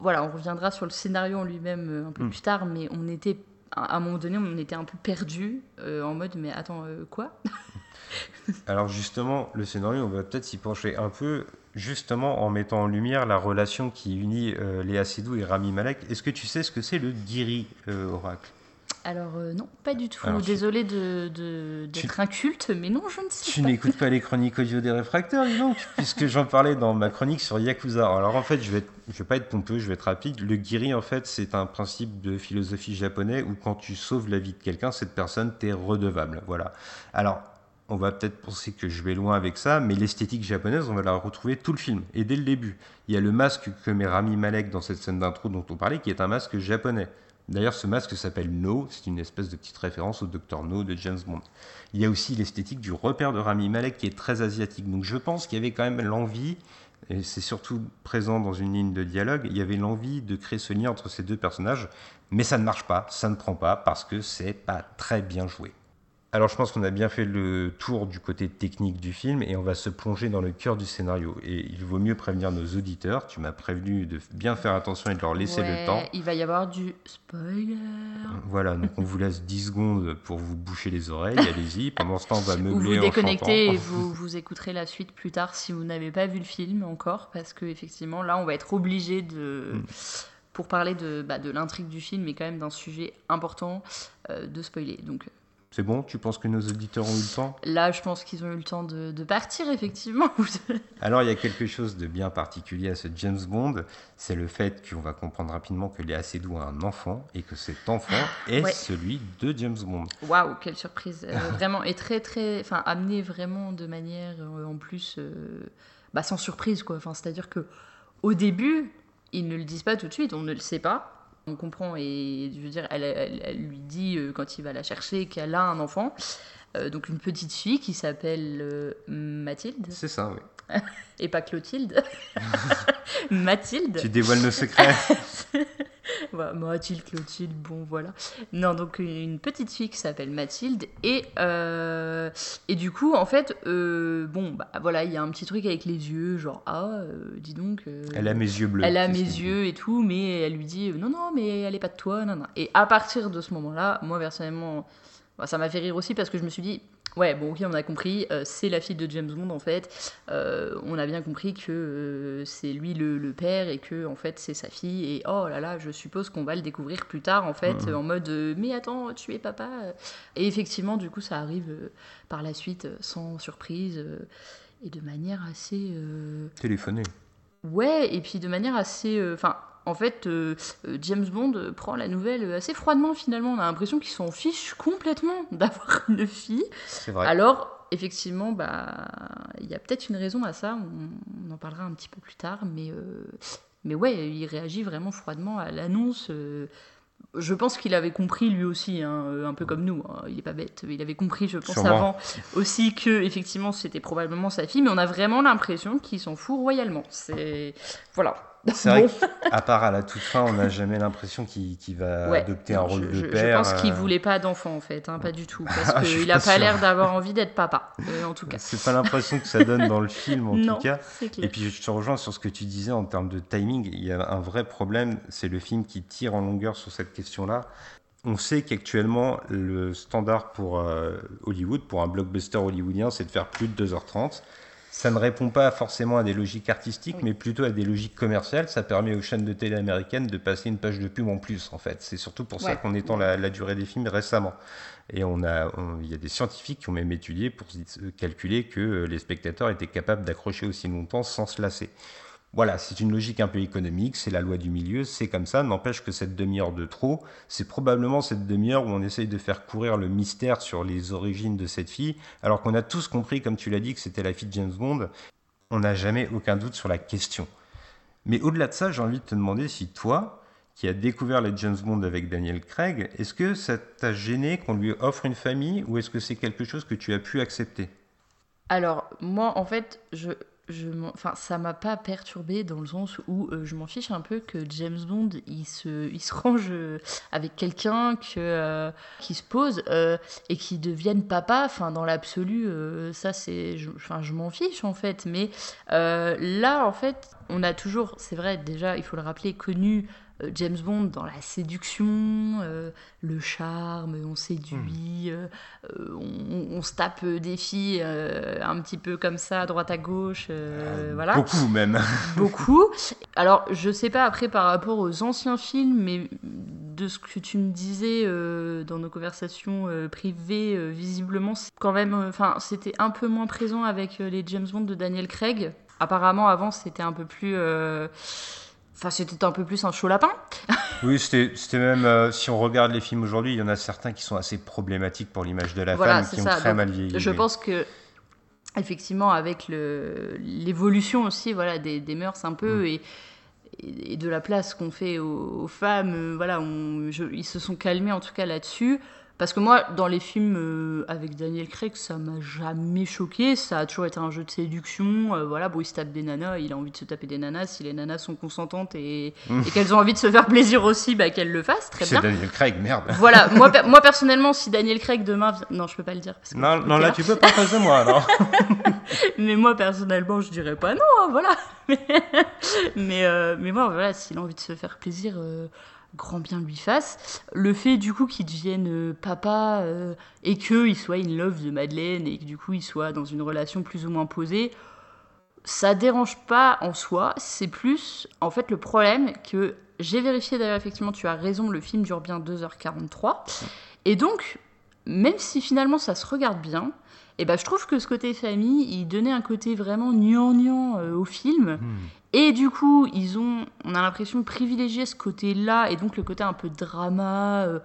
Voilà, on reviendra sur le scénario en lui-même euh, un peu Mm. plus tard, mais on était à un moment donné, on était un peu perdus euh, en mode mais attends euh, quoi? (laughs) Alors justement, le scénario, on va peut-être s'y pencher un peu, justement en mettant en lumière la relation qui unit euh, Léa Seydoux et Rami Malek. Est-ce que tu sais ce que c'est le Giri Oracle? Alors euh, non, pas du tout. Alors, tu- Désolée de, de- d'être inculte, mais non, je ne sais Tu pas. n'écoutes pas les chroniques audio des réfracteurs, dis donc, (laughs) puisque j'en parlais dans ma chronique sur Yakuza. Alors en fait, je vais, être- je vais pas être pompeux, je vais être rapide. Le giri, en fait, c'est un principe de philosophie japonais où quand tu sauves la vie de quelqu'un, cette personne t'est redevable. Voilà. Alors, on va peut-être penser que je vais loin avec ça, mais l'esthétique japonaise, on va la retrouver tout le film et dès le début. Il y a le masque que met Rami Malek dans cette scène d'intro dont on parlait, qui est un masque japonais. D'ailleurs, ce masque s'appelle No, c'est une espèce de petite référence au Dr No de James Bond. Il y a aussi l'esthétique du repère de Rami Malek qui est très asiatique. Donc je pense qu'il y avait quand même l'envie, et c'est surtout présent dans une ligne de dialogue, il y avait l'envie de créer ce lien entre ces deux personnages, mais ça ne marche pas, ça ne prend pas parce que c'est pas très bien joué. Alors je pense qu'on a bien fait le tour du côté technique du film et on va se plonger dans le cœur du scénario. Et il vaut mieux prévenir nos auditeurs, tu m'as prévenu de bien faire attention et de leur laisser le temps. Il va y avoir du spoiler. Voilà, donc on vous laisse 10 secondes pour vous boucher les oreilles, allez-y. (laughs) Pendant ce temps, on va meubler Vous vous en déconnectez et vous, vous écouterez la suite plus tard si vous n'avez pas vu le film encore, parce que effectivement là on va être obligé de... Mm. Pour parler de, bah, de l'intrigue du film et quand même d'un sujet important euh, de spoiler. Donc C'est bon Tu penses que nos auditeurs ont eu le temps? Là, je pense qu'ils ont eu le temps de, de partir, effectivement. (laughs) Alors il y a quelque chose de bien particulier à ce James Bond, c'est le fait qu'on va comprendre rapidement que Léa Seydoux a un enfant et que cet enfant (gasps) est Ouais. celui de James Bond. Waouh, quelle surprise. Euh, (laughs) vraiment, et très, très. Enfin, amené vraiment de manière, euh, en plus, euh, bah, sans surprise, quoi. Enfin, c'est-à-dire que au début, ils ne le disent pas tout de suite, on ne le sait pas. On comprend, et je veux dire, elle, elle- elle lui dit, euh, quand il va la chercher, qu'elle a un enfant. Euh, donc, une petite fille qui s'appelle euh, Mathilde, C'est ça, oui. (laughs) et pas Clotilde. (laughs) Mathilde. Tu dévoiles nos secrets (laughs) Voilà, (laughs) Mathilde, Clotilde, bon voilà. Non, donc une petite fille qui s'appelle Mathilde. Et, euh, et du coup, en fait, euh, bon, bah voilà, il y a un petit truc avec les yeux, genre, ah, euh, dis donc. Elle a mes yeux bleus. elle a mes yeux et tout, mais elle lui dit, non, non, mais elle est pas de toi, non, non. Et à partir de ce moment-là, moi, personnellement, bah, ça m'a fait rire aussi parce que je me suis dit, ouais, bon, ok, on a compris, euh, c'est la fille de James Bond en fait. Euh, on a bien compris que euh, c'est lui le, le père et que en fait c'est sa fille. Et oh là là, je suppose qu'on va le découvrir plus tard en fait, Mhm. en mode, mais attends, tu es papa. Et effectivement, du coup, ça arrive par la suite sans surprise et de manière assez. Téléphoner. Ouais, et puis de manière assez. Enfin, en fait, euh, euh, James Bond prend la nouvelle assez froidement finalement. On a l'impression qu'il s'en fiche complètement (laughs) d'avoir une fille. C'est vrai. Alors, effectivement, bah, il y a peut-être une raison à ça. On, on en parlera un petit peu plus tard, mais. euh, mais ouais, il réagit vraiment froidement à l'annonce. euh, je pense qu'il avait compris lui aussi, hein, un peu comme nous. hein, il est pas bête. Il avait compris, je pense, Sûrement. avant aussi que effectivement c'était probablement sa fille, mais on a vraiment l'impression qu'il s'en fout royalement. C'est voilà. C'est vrai Bon. qu'à part à la toute fin, on n'a jamais l'impression qu'il va Ouais. adopter un rôle je, de je- je père. pense qu'il euh, voulait pas d'enfant en fait, hein, pas du tout, parce (laughs) Ah, qu'il a pas l'air d'avoir envie d'être papa, euh, en tout cas. C'est pas l'impression que ça donne dans le film en (laughs) non, tout cas. clair. Et puis je te rejoins sur ce que tu disais en termes de timing. Il y a un vrai problème, c'est le film qui tire en longueur sur cette question-là. On sait qu'actuellement, le standard pour euh, Hollywood, pour un blockbuster hollywoodien, c'est de faire plus de 2h30. Ça ne répond pas forcément à des logiques artistiques, mais plutôt à des logiques commerciales. Ça permet aux chaînes de télé américaines de passer une page de pub en plus, en fait. C'est surtout pour ça Ouais. qu'on étend la, la durée des films récemment. Et on a, il y a des scientifiques qui ont même étudié pour calculer que euh, les spectateurs étaient capables d'accrocher aussi longtemps sans se lasser. Voilà, c'est une logique un peu économique, c'est la loi du milieu, c'est comme ça. N'empêche que cette demi-heure de trop, c'est probablement cette demi-heure où on essaye de faire courir le mystère sur les origines de cette fille, alors qu'on a tous compris, comme tu l'as dit, que c'était la fille de James Bond. On n'a jamais aucun doute sur la question. Mais au-delà de ça, j'ai envie de te demander si toi, qui as découvert les James Bond avec Daniel Craig, est-ce que ça t'a gêné qu'on lui offre une famille ou est-ce que c'est quelque chose que tu as pu accepter? Alors, moi, en fait, je, je enfin, ça m'a pas perturbé dans le sens où euh, je m'en fiche un peu que James Bond, il se, il se range euh, avec quelqu'un que, euh, qui se pose et qui devienne papa. Enfin, dans l'absolu, ça, c'est, je, enfin, je m'en fiche en fait. Mais là, en fait, on a toujours, c'est vrai, déjà, il faut le rappeler, connu. Euh, James Bond dans la séduction, euh, le charme, on séduit, euh, euh, on, on se tape des filles un petit peu comme ça, à droite à gauche, voilà, Beaucoup même. (laughs) beaucoup. Alors, je sais pas après par rapport aux anciens films, mais de ce que tu me disais dans nos conversations privées, visiblement, c'est quand même, enfin, c'était un peu moins présent avec les James Bond de Daniel Craig. Apparemment, avant, c'était un peu plus. euh, Enfin, c'était un peu plus un chaud lapin. (laughs) Oui, c'était même, euh, si on regarde les films aujourd'hui, il y en a certains qui sont assez problématiques pour l'image de la Voilà, femme, qui ont ça. très Donc, mal vieilli. Je pense que effectivement avec l'évolution aussi voilà des, des mœurs un peu Mm. et et, de la place qu'on fait aux, femmes. voilà, ils se sont calmés en tout cas là-dessus. Parce que moi, dans les films euh, avec Daniel Craig, ça m'a jamais choqué. Ça a toujours été un jeu de séduction. Euh, voilà, bon, il se tape des nanas, il a envie de se taper des nanas. Si les nanas sont consentantes et, (laughs) mmh. qu'elles ont envie de se faire plaisir aussi, bah, qu'elles le fassent. Très bien. C'est Daniel Craig, merde. (laughs) Voilà, moi, moi personnellement, si Daniel Craig demain. Non, je peux pas le dire. non, non là, tu peux pas passer moi, non. (laughs) mais moi, personnellement, je dirais pas non, hein, voilà. mais, euh, mais moi, voilà, s'il a envie de se faire plaisir grand bien lui fasse. Le fait du coup qu'il devienne euh, papa euh, et qu'il soit in love de Madeleine et que du coup il soit dans une relation plus ou moins posée, ça dérange pas en soi. C'est plus en fait le problème que j'ai vérifié d'ailleurs effectivement tu as raison, le film dure bien 2h43. Et donc, même si finalement ça se regarde bien, et ben, je trouve que ce côté famille, il donnait un côté vraiment gnangnan euh, au film. Hmm. Et du coup, ils ont, on a l'impression de privilégier ce côté-là, et donc le côté un peu drama, euh,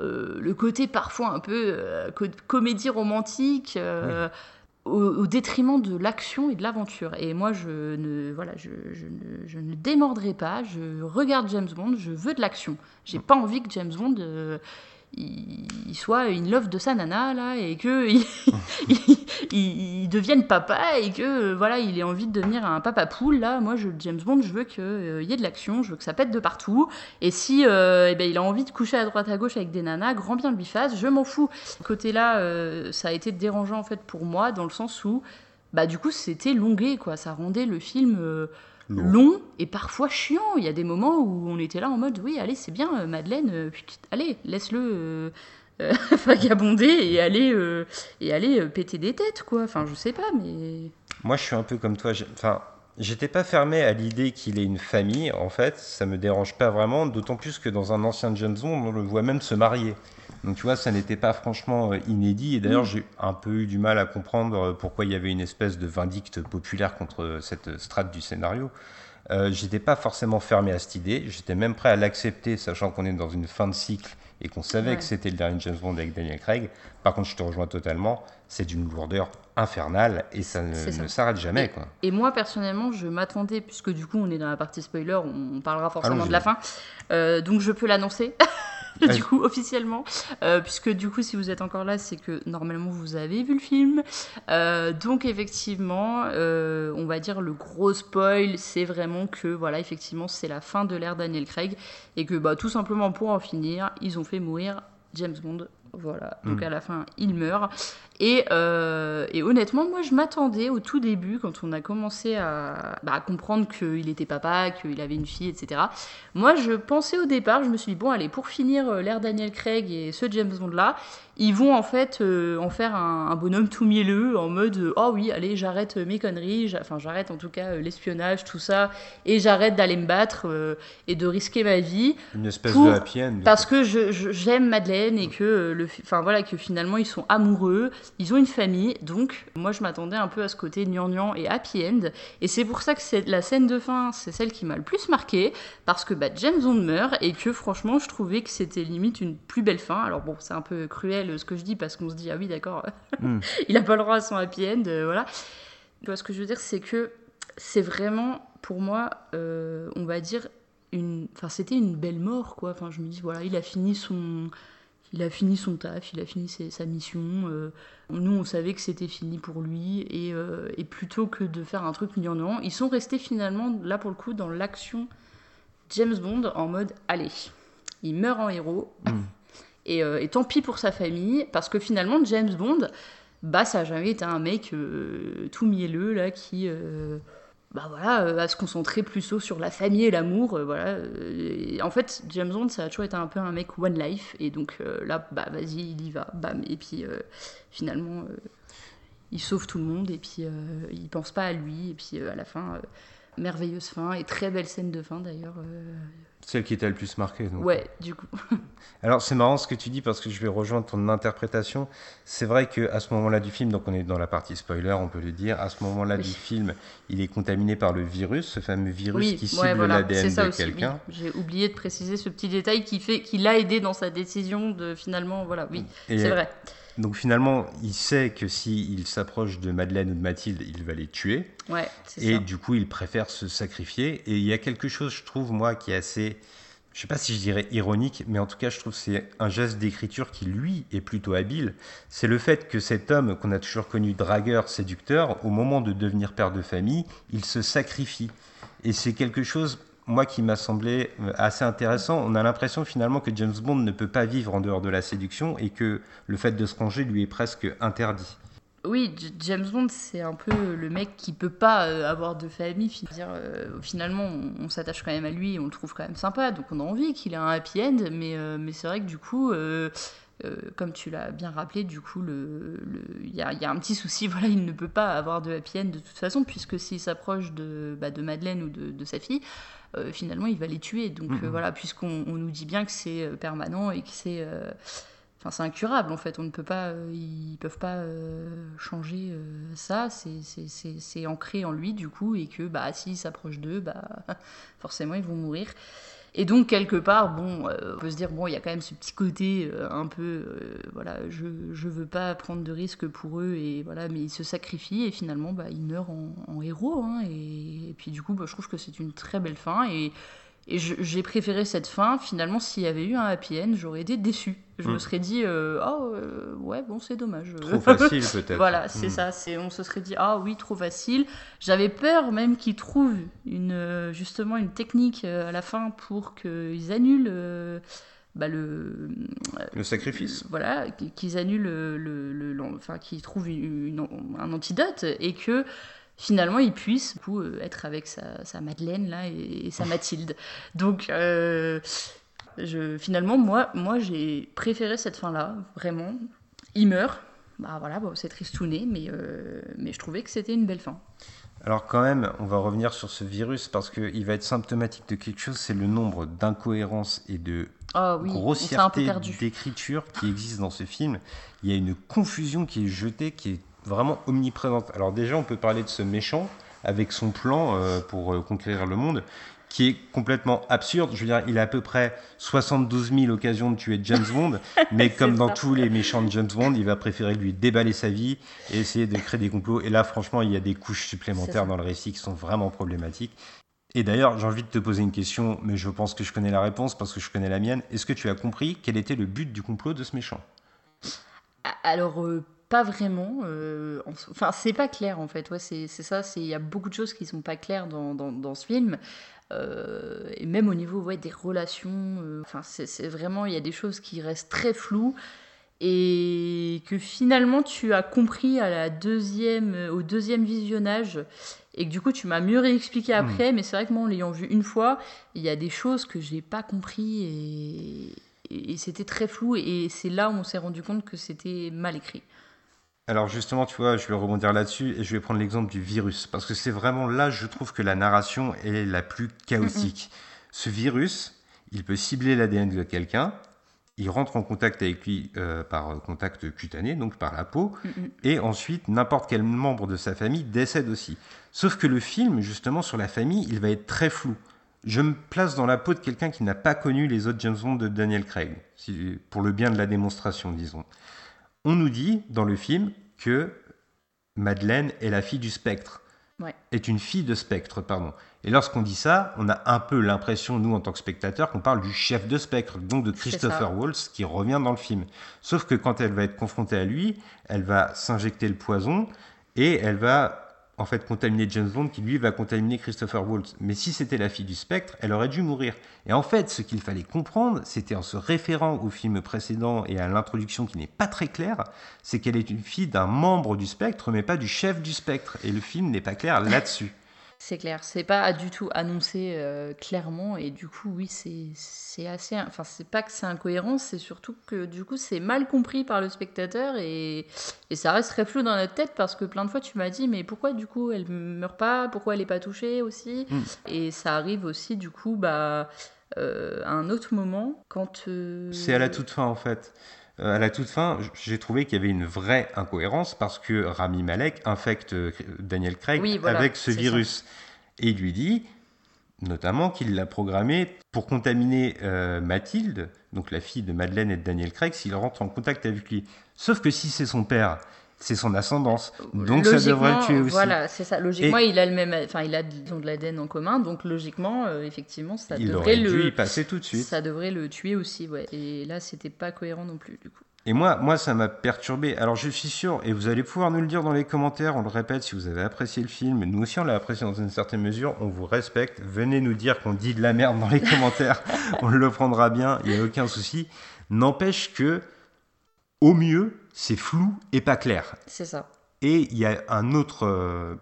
euh, le côté parfois un peu comédie romantique, au, détriment de l'action et de l'aventure. Et moi, je ne, voilà, je, je, ne, je, ne, démordrai pas, je regarde James Bond, je veux de l'action. J'ai hmm. pas envie que James Bond il, soit une love de sa nana là et que (laughs) il, devienne papa et que voilà il ait envie de devenir un papa poule là. Moi je James Bond je veux qu'il euh, y ait de l'action je veux que ça pète de partout. Et si euh, eh ben, il a envie de coucher à droite à gauche avec des nanas grand bien lui fasse je m'en fous. Côté là euh, ça a été dérangeant en fait pour moi dans le sens où bah du coup c'était longué quoi. Ça rendait le film long. et parfois chiant. Il y a des moments où on était là en mode oui, allez, c'est bien, euh, Madeleine, euh, allez, laisse-le euh, (laughs) vagabonder et aller, et aller péter des têtes, quoi. Enfin, je sais pas, mais. Moi, je suis un peu comme toi. Enfin, j'étais pas fermé à l'idée qu'il ait une famille, en fait. Ça me dérange pas vraiment, d'autant plus que dans un ancien James Bond, on le voit même se marier. Donc tu vois, ça n'était pas franchement inédit. Et d'ailleurs, mm. j'ai un peu eu du mal à comprendre pourquoi il y avait une espèce de vindicte populaire contre cette strate du scénario. Euh, j'étais pas forcément fermé à cette idée. J'étais même prêt à l'accepter, sachant qu'on est dans une fin de cycle et qu'on savait que c'était le dernier James Bond avec Daniel Craig. Par contre, je te rejoins totalement. C'est d'une lourdeur infernale et ça ne, s'arrête jamais. Et, quoi. et, moi, personnellement, je m'attendais, puisque du coup, on est dans la partie spoiler, on, parlera forcément de la fin. Euh, donc, je peux l'annoncer. (laughs) (laughs) du coup, officiellement. Euh, puisque du coup, si vous êtes encore là, c'est que normalement vous avez vu le film. Euh, donc, effectivement, euh, on va dire le gros spoil, c'est vraiment que, voilà, effectivement, c'est la fin de l'ère Daniel Craig. Et que, bah, tout simplement pour en finir, ils ont fait mourir James Bond voilà, donc mm. à la fin, il meurt. Et, euh, et honnêtement, moi, je m'attendais au tout début, quand on a commencé à, bah, à comprendre qu'il était papa, qu'il avait une fille, etc. Moi, je pensais au départ, je me suis dit, bon, allez, pour finir euh, l'ère Daniel Craig et ce James Bond-là, ils vont en fait euh, en faire un, bonhomme tout mielleux en mode oh oui allez j'arrête mes conneries enfin j'arrête en tout cas l'espionnage tout ça et j'arrête d'aller me battre et de risquer ma vie une espèce de happy end parce que j'aime Madeleine et que le enfin voilà que finalement ils sont amoureux ils ont une famille donc moi je m'attendais un peu à ce côté gnangnan et happy end. Et c'est pour ça que c'est la scène de fin c'est celle qui m'a le plus marqué parce que bah, James Bond meurt et que franchement je trouvais que c'était limite une plus belle fin. Alors bon c'est un peu cruel ce que je dis parce qu'on se dit ah oui d'accord (laughs) hmm. il a pas le droit à son happy end euh, voilà. Ce que je veux dire c'est que c'est vraiment pour moi euh, on va dire une enfin c'était une belle mort quoi. Enfin je me dis voilà il a fini son il a fini son taf, il a fini sa mission. Euh, nous, on savait que c'était fini pour lui. Et, et, plutôt que de faire un truc non, ils sont restés finalement, là pour le coup, dans l'action James Bond en mode allez, il meurt en héros. Hmm. Euh, et, tant pis pour sa famille, parce que finalement, James Bond, bah, ça n'a jamais été un mec euh, tout mielleux, là, qui. Euh, bah voilà, à se concentrer plus sur la famille et l'amour. voilà. en fait, James Bond, ça a toujours été un peu un mec one life. Et donc là, bah vas-y, il y va, bam. Et puis finalement, il sauve tout le monde. Et puis il pense pas à lui. Et puis à la fin, merveilleuse fin et très belle scène de fin d'ailleurs Celle qui t'a le plus marqué. Donc. Ouais, du coup. (laughs) Alors c'est marrant ce que tu dis parce que je vais rejoindre ton interprétation. C'est vrai que à ce moment-là du film, donc on est dans la partie spoiler, on peut le dire. À ce moment-là du film, il est contaminé par le virus, ce fameux virus qui cible l'ADN de quelqu'un. J'ai oublié de préciser ce petit détail qui fait qu'il l'a aidé dans sa décision de finalement, voilà, oui, c'est vrai. Donc finalement, il sait que s'il s'approche de Madeleine ou de Mathilde, il va les tuer. Ouais, et du coup, il préfère se sacrifier. Et il y a quelque chose, je trouve, moi, qui est assez je sais pas si je dirais ironique, mais en tout cas, je trouve que c'est un geste d'écriture qui, lui, est plutôt habile. C'est le fait que cet homme qu'on a toujours connu dragueur, séducteur, au moment de devenir père de famille, il se sacrifie. Et c'est quelque chose, moi, qui m'a semblé euh, assez intéressant. On a l'impression finalement que James Bond ne peut pas vivre en dehors de la séduction et que le fait de se ranger lui est presque interdit. Oui, James Bond, c'est un peu le mec qui peut pas euh, avoir de famille. Euh, finalement, on, s'attache quand même à lui, on le trouve quand même sympa, donc on a envie qu'il ait un happy end. Mais, mais c'est vrai que du coup, comme tu l'as bien rappelé, du coup, il le, y, a, un petit souci. (laughs) Voilà, il ne peut pas avoir de happy end de toute façon, puisque s'il s'approche de, bah, de Madeleine ou de, sa fille, finalement, il va les tuer. Donc voilà, puisqu'on nous dit bien que c'est permanent et que c'est Enfin, c'est incurable en fait. On ne peut pas, euh, ils peuvent pas euh, changer euh, ça. C'est ancré en lui du coup et que bah s'ils s'approchent d'eux, bah (laughs) forcément ils vont mourir. Et donc quelque part, bon, on peut se dire bon, il y a quand même ce petit côté un peu, voilà, je je veux pas prendre de risques pour eux et voilà, mais ils se sacrifient et finalement bah ils meurent en, héros. Hein, et, puis du coup, bah, je trouve que c'est une très belle fin et et j'ai préféré cette fin. Finalement, s'il y avait eu un happy end, j'aurais été déçu. Je me hmm. serais dit, euh, oh euh, ouais, bon, c'est dommage. Trop (laughs) facile peut-être. voilà, c'est hmm. ça. C'est, on se serait dit, ah oui, trop facile. J'avais peur même qu'ils trouvent une, justement une technique euh, à la fin pour qu'ils annulent. Bah, le, le sacrifice. voilà, qu'ils annulent le, le, enfin qu'ils trouvent un antidote et que finalement il puisse coup, euh, être avec sa, Madeleine là et, sa Mathilde. Donc euh, je, finalement moi, moi j'ai préféré cette fin là, vraiment. Il meurt, bah voilà, bon, c'est tristouné, mais, euh, mais je trouvais que c'était une belle fin. Alors quand même, on va revenir sur ce virus parce qu'il va être symptomatique de quelque chose, c'est le nombre d'incohérences et de oh grossièreté d'écriture qui existent dans ce film. Il y a une confusion qui est jetée, qui est vraiment omniprésente. Alors déjà, on peut parler de ce méchant avec son plan euh, pour euh, conquérir le monde, qui est complètement absurde. Je veux dire, il a à peu près 72 000 occasions de tuer James Bond, (laughs) mais comme dans tous les méchants de James Bond, il va préférer lui déballer sa vie et essayer de créer des complots. Et là, franchement, il y a des couches supplémentaires dans le récit qui sont vraiment problématiques. Et d'ailleurs, j'ai envie de te poser une question, mais je pense que je connais la réponse parce que je connais la mienne. Est-ce que tu as compris quel était le but du complot de ce méchant? Alors, euh, pas vraiment. Euh, enfin, c'est pas clair en fait. Ouais, c'est ça. Il y a beaucoup de choses qui sont pas claires dans, dans, ce film. Euh, et même au niveau ouais, des relations. Euh, enfin, c'est vraiment. Il y a des choses qui restent très floues. Et que finalement tu as compris à la deuxième, au deuxième visionnage et que du coup tu m'as mieux réexpliqué hmm. après, mais c'est vrai que moi en l'ayant vu une fois, il y a des choses que j'ai pas compris et, et c'était très flou et c'est là où on s'est rendu compte que c'était mal écrit. Alors justement, tu vois, je vais rebondir là-dessus et je vais prendre l'exemple du virus, parce que c'est vraiment là, je trouve que la narration est la plus chaotique. Ce virus, il peut cibler l'ADN de quelqu'un, il rentre en contact avec lui euh, par contact cutané, donc par la peau, et ensuite n'importe quel membre de sa famille décède aussi. Sauf que le film, justement, sur la famille, il va être très flou. Je me place dans la peau de quelqu'un qui n'a pas connu les autres James Bond de Daniel Craig, pour le bien de la démonstration, disons. On nous dit dans le film que Madeleine est la fille du spectre. Est une fille de spectre, pardon. Et lorsqu'on dit ça, on a un peu l'impression, nous, en tant que spectateurs, qu'on parle du chef de spectre, donc de Christopher Waltz, qui revient dans le film. Sauf que quand elle va être confrontée à lui, elle va s'injecter le poison et elle va en fait contaminer James Bond qui lui va contaminer Christopher Waltz. Mais si c'était la fille du spectre, elle aurait dû mourir. Et en fait, ce qu'il fallait comprendre, c'était en se référant au film précédent et à l'introduction qui n'est pas très claire, c'est qu'elle est une fille d'un membre du spectre, mais pas du chef du spectre. Et le film n'est pas clair là-dessus. C'est clair, c'est pas du tout annoncé euh, clairement et du coup oui c'est assez, enfin c'est pas que c'est incohérent, c'est surtout que du coup c'est mal compris par le spectateur et, et, ça reste très flou dans notre tête parce que plein de fois tu m'as dit mais pourquoi du coup elle meurt pas, pourquoi elle est pas touchée aussi? Mm. et ça arrive aussi du coup bah à un autre moment, quand. C'est à la toute fin en fait. À la toute fin, j'ai trouvé qu'il y avait une vraie incohérence parce que Rami Malek infecte Daniel Craig avec ce virus. Et il lui dit, notamment qu'il l'a programmé pour contaminer Mathilde, donc la fille de Madeleine et de Daniel Craig, s'il rentre en contact avec lui. Sauf que si c'est son père, c'est son ascendance. Donc ça devrait le tuer aussi. Voilà, c'est ça. Logiquement, il a le même, enfin, il a de l'ADN en commun, donc logiquement, euh, effectivement, ça il devrait le. Dû y passer tout de suite. Ça devrait le tuer aussi, ouais. Et là, c'était pas cohérent non plus, du coup. Et moi, moi, ça m'a perturbé. Alors, je suis sûr, et vous allez pouvoir nous le dire dans les commentaires, on le répète, si vous avez apprécié le film, nous aussi on l'a apprécié dans une certaine mesure, on vous respecte. Venez nous dire qu'on dit de la merde dans les (laughs) commentaires, on le prendra bien, il n'y a aucun souci. N'empêche que, au mieux, c'est flou et pas clair. C'est ça. Et il y a un autre euh,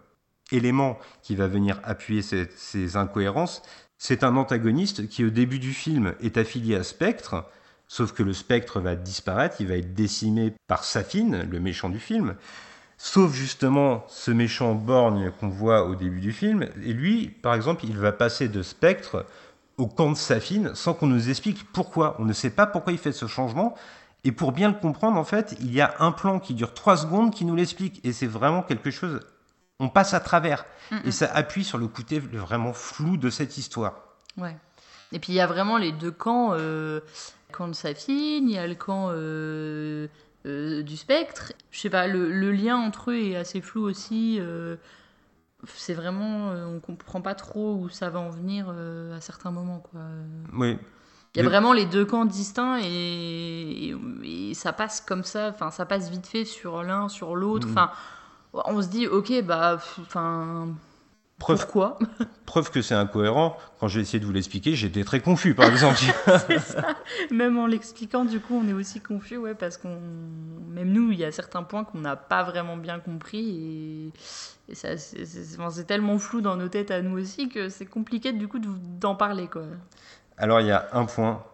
élément qui va venir appuyer ces, ces incohérences. C'est un antagoniste qui, au début du film, est affilié à Spectre Sauf que le spectre va disparaître, il va être décimé par Safine, le méchant du film. Sauf justement ce méchant borgne qu'on voit au début du film. Et lui, par exemple, il va passer de spectre au camp de Safine sans qu'on nous explique pourquoi. On ne sait pas pourquoi il fait ce changement. Et pour bien le comprendre, en fait, il y a un plan qui dure trois secondes qui nous l'explique. Et c'est vraiment quelque chose. On passe à travers. Et ça appuie sur le côté vraiment flou de cette histoire. Ouais. Et puis il y a vraiment les deux camps. Euh, camp de Safine, il y a le camp euh, euh, du spectre. Je sais pas, le, lien entre eux est assez flou aussi. Euh, c'est vraiment, on comprend pas trop où ça va en venir à certains moments. Quoi. Oui. Il y a vraiment les deux camps distincts et, ça passe comme ça, enfin ça passe vite fait sur l'un, sur l'autre. Mm. Enfin, on se dit ok bah, enfin Preuve, Pourquoi? (laughs) Preuve que c'est incohérent. Quand j'ai essayé de vous l'expliquer, j'étais très confus, par exemple. (laughs) c'est ça. Même en l'expliquant, du coup, on est aussi confus, ouais, parce qu'on, même nous, il y a certains points qu'on n'a pas vraiment bien compris et, ça, c'est, tellement flou dans nos têtes à nous aussi que c'est compliqué du coup d'en parler, quoi. Alors il y a un point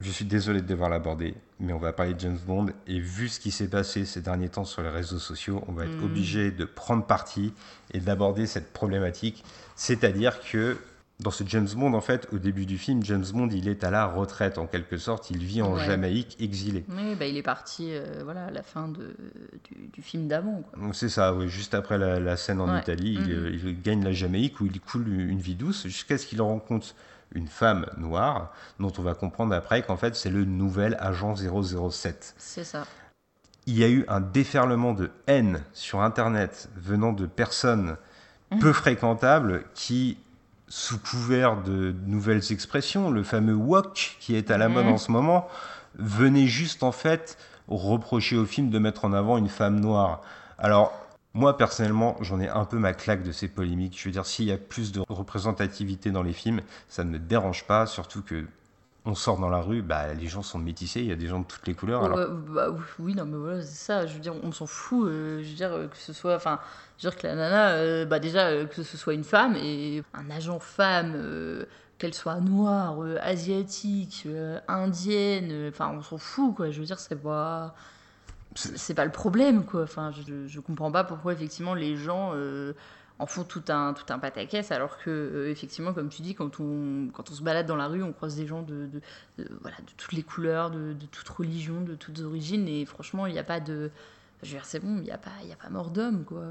je suis désolé de devoir l'aborder, mais on va parler de James Bond. Et vu ce qui s'est passé ces derniers temps sur les réseaux sociaux, on va être hmm. obligé de prendre parti et d'aborder cette problématique. C'est-à-dire que dans ce James Bond, en fait, au début du film, James Bond, il est à la retraite en quelque sorte. Il vit en Jamaïque, exilé. Oui, bah, il est parti euh, voilà, à la fin de, du, film d'avant. C'est ça, oui, juste après la, scène en Italie, il, hmm. il, gagne la Jamaïque où il coule une vie douce jusqu'à ce qu'il rencontre une femme noire, dont on va comprendre après qu'en fait c'est le nouvel agent 007. C'est ça. Il y a eu un déferlement de haine sur Internet venant de personnes mmh. peu fréquentables qui, sous couvert de nouvelles expressions, le fameux wok qui est à la mode mmh. en ce moment, venaient juste en fait reprocher au film de mettre en avant une femme noire. Alors, moi, personnellement, j'en ai un peu ma claque de ces polémiques. Je veux dire, s'il y a plus de représentativité dans les films, ça ne me dérange pas, surtout que on sort dans la rue, bah, les gens sont métissés, il y a des gens de toutes les couleurs. Alors... Bah, oui, non, mais voilà, c'est ça. Je veux dire, on s'en fout. Euh, je veux dire, que ce soit. Enfin, je veux dire que la nana, euh, bah, déjà, euh, que ce soit une femme et un agent femme, qu'elle soit noire, asiatique, indienne, enfin, on s'en fout, quoi. Je veux dire, c'est pas c'est pas le problème, quoi. Enfin, je, je comprends pas pourquoi, effectivement, les gens euh, en font tout un, tout un pataquès, alors que, euh, effectivement, comme tu dis, quand on, quand on se balade dans la rue, on croise des gens de, de, voilà, de toutes les couleurs, de, de toute religion, de toutes origines, et franchement, il n'y a pas de. Je veux dire, c'est bon, il n'y a, pas, a pas mort d'homme, quoi.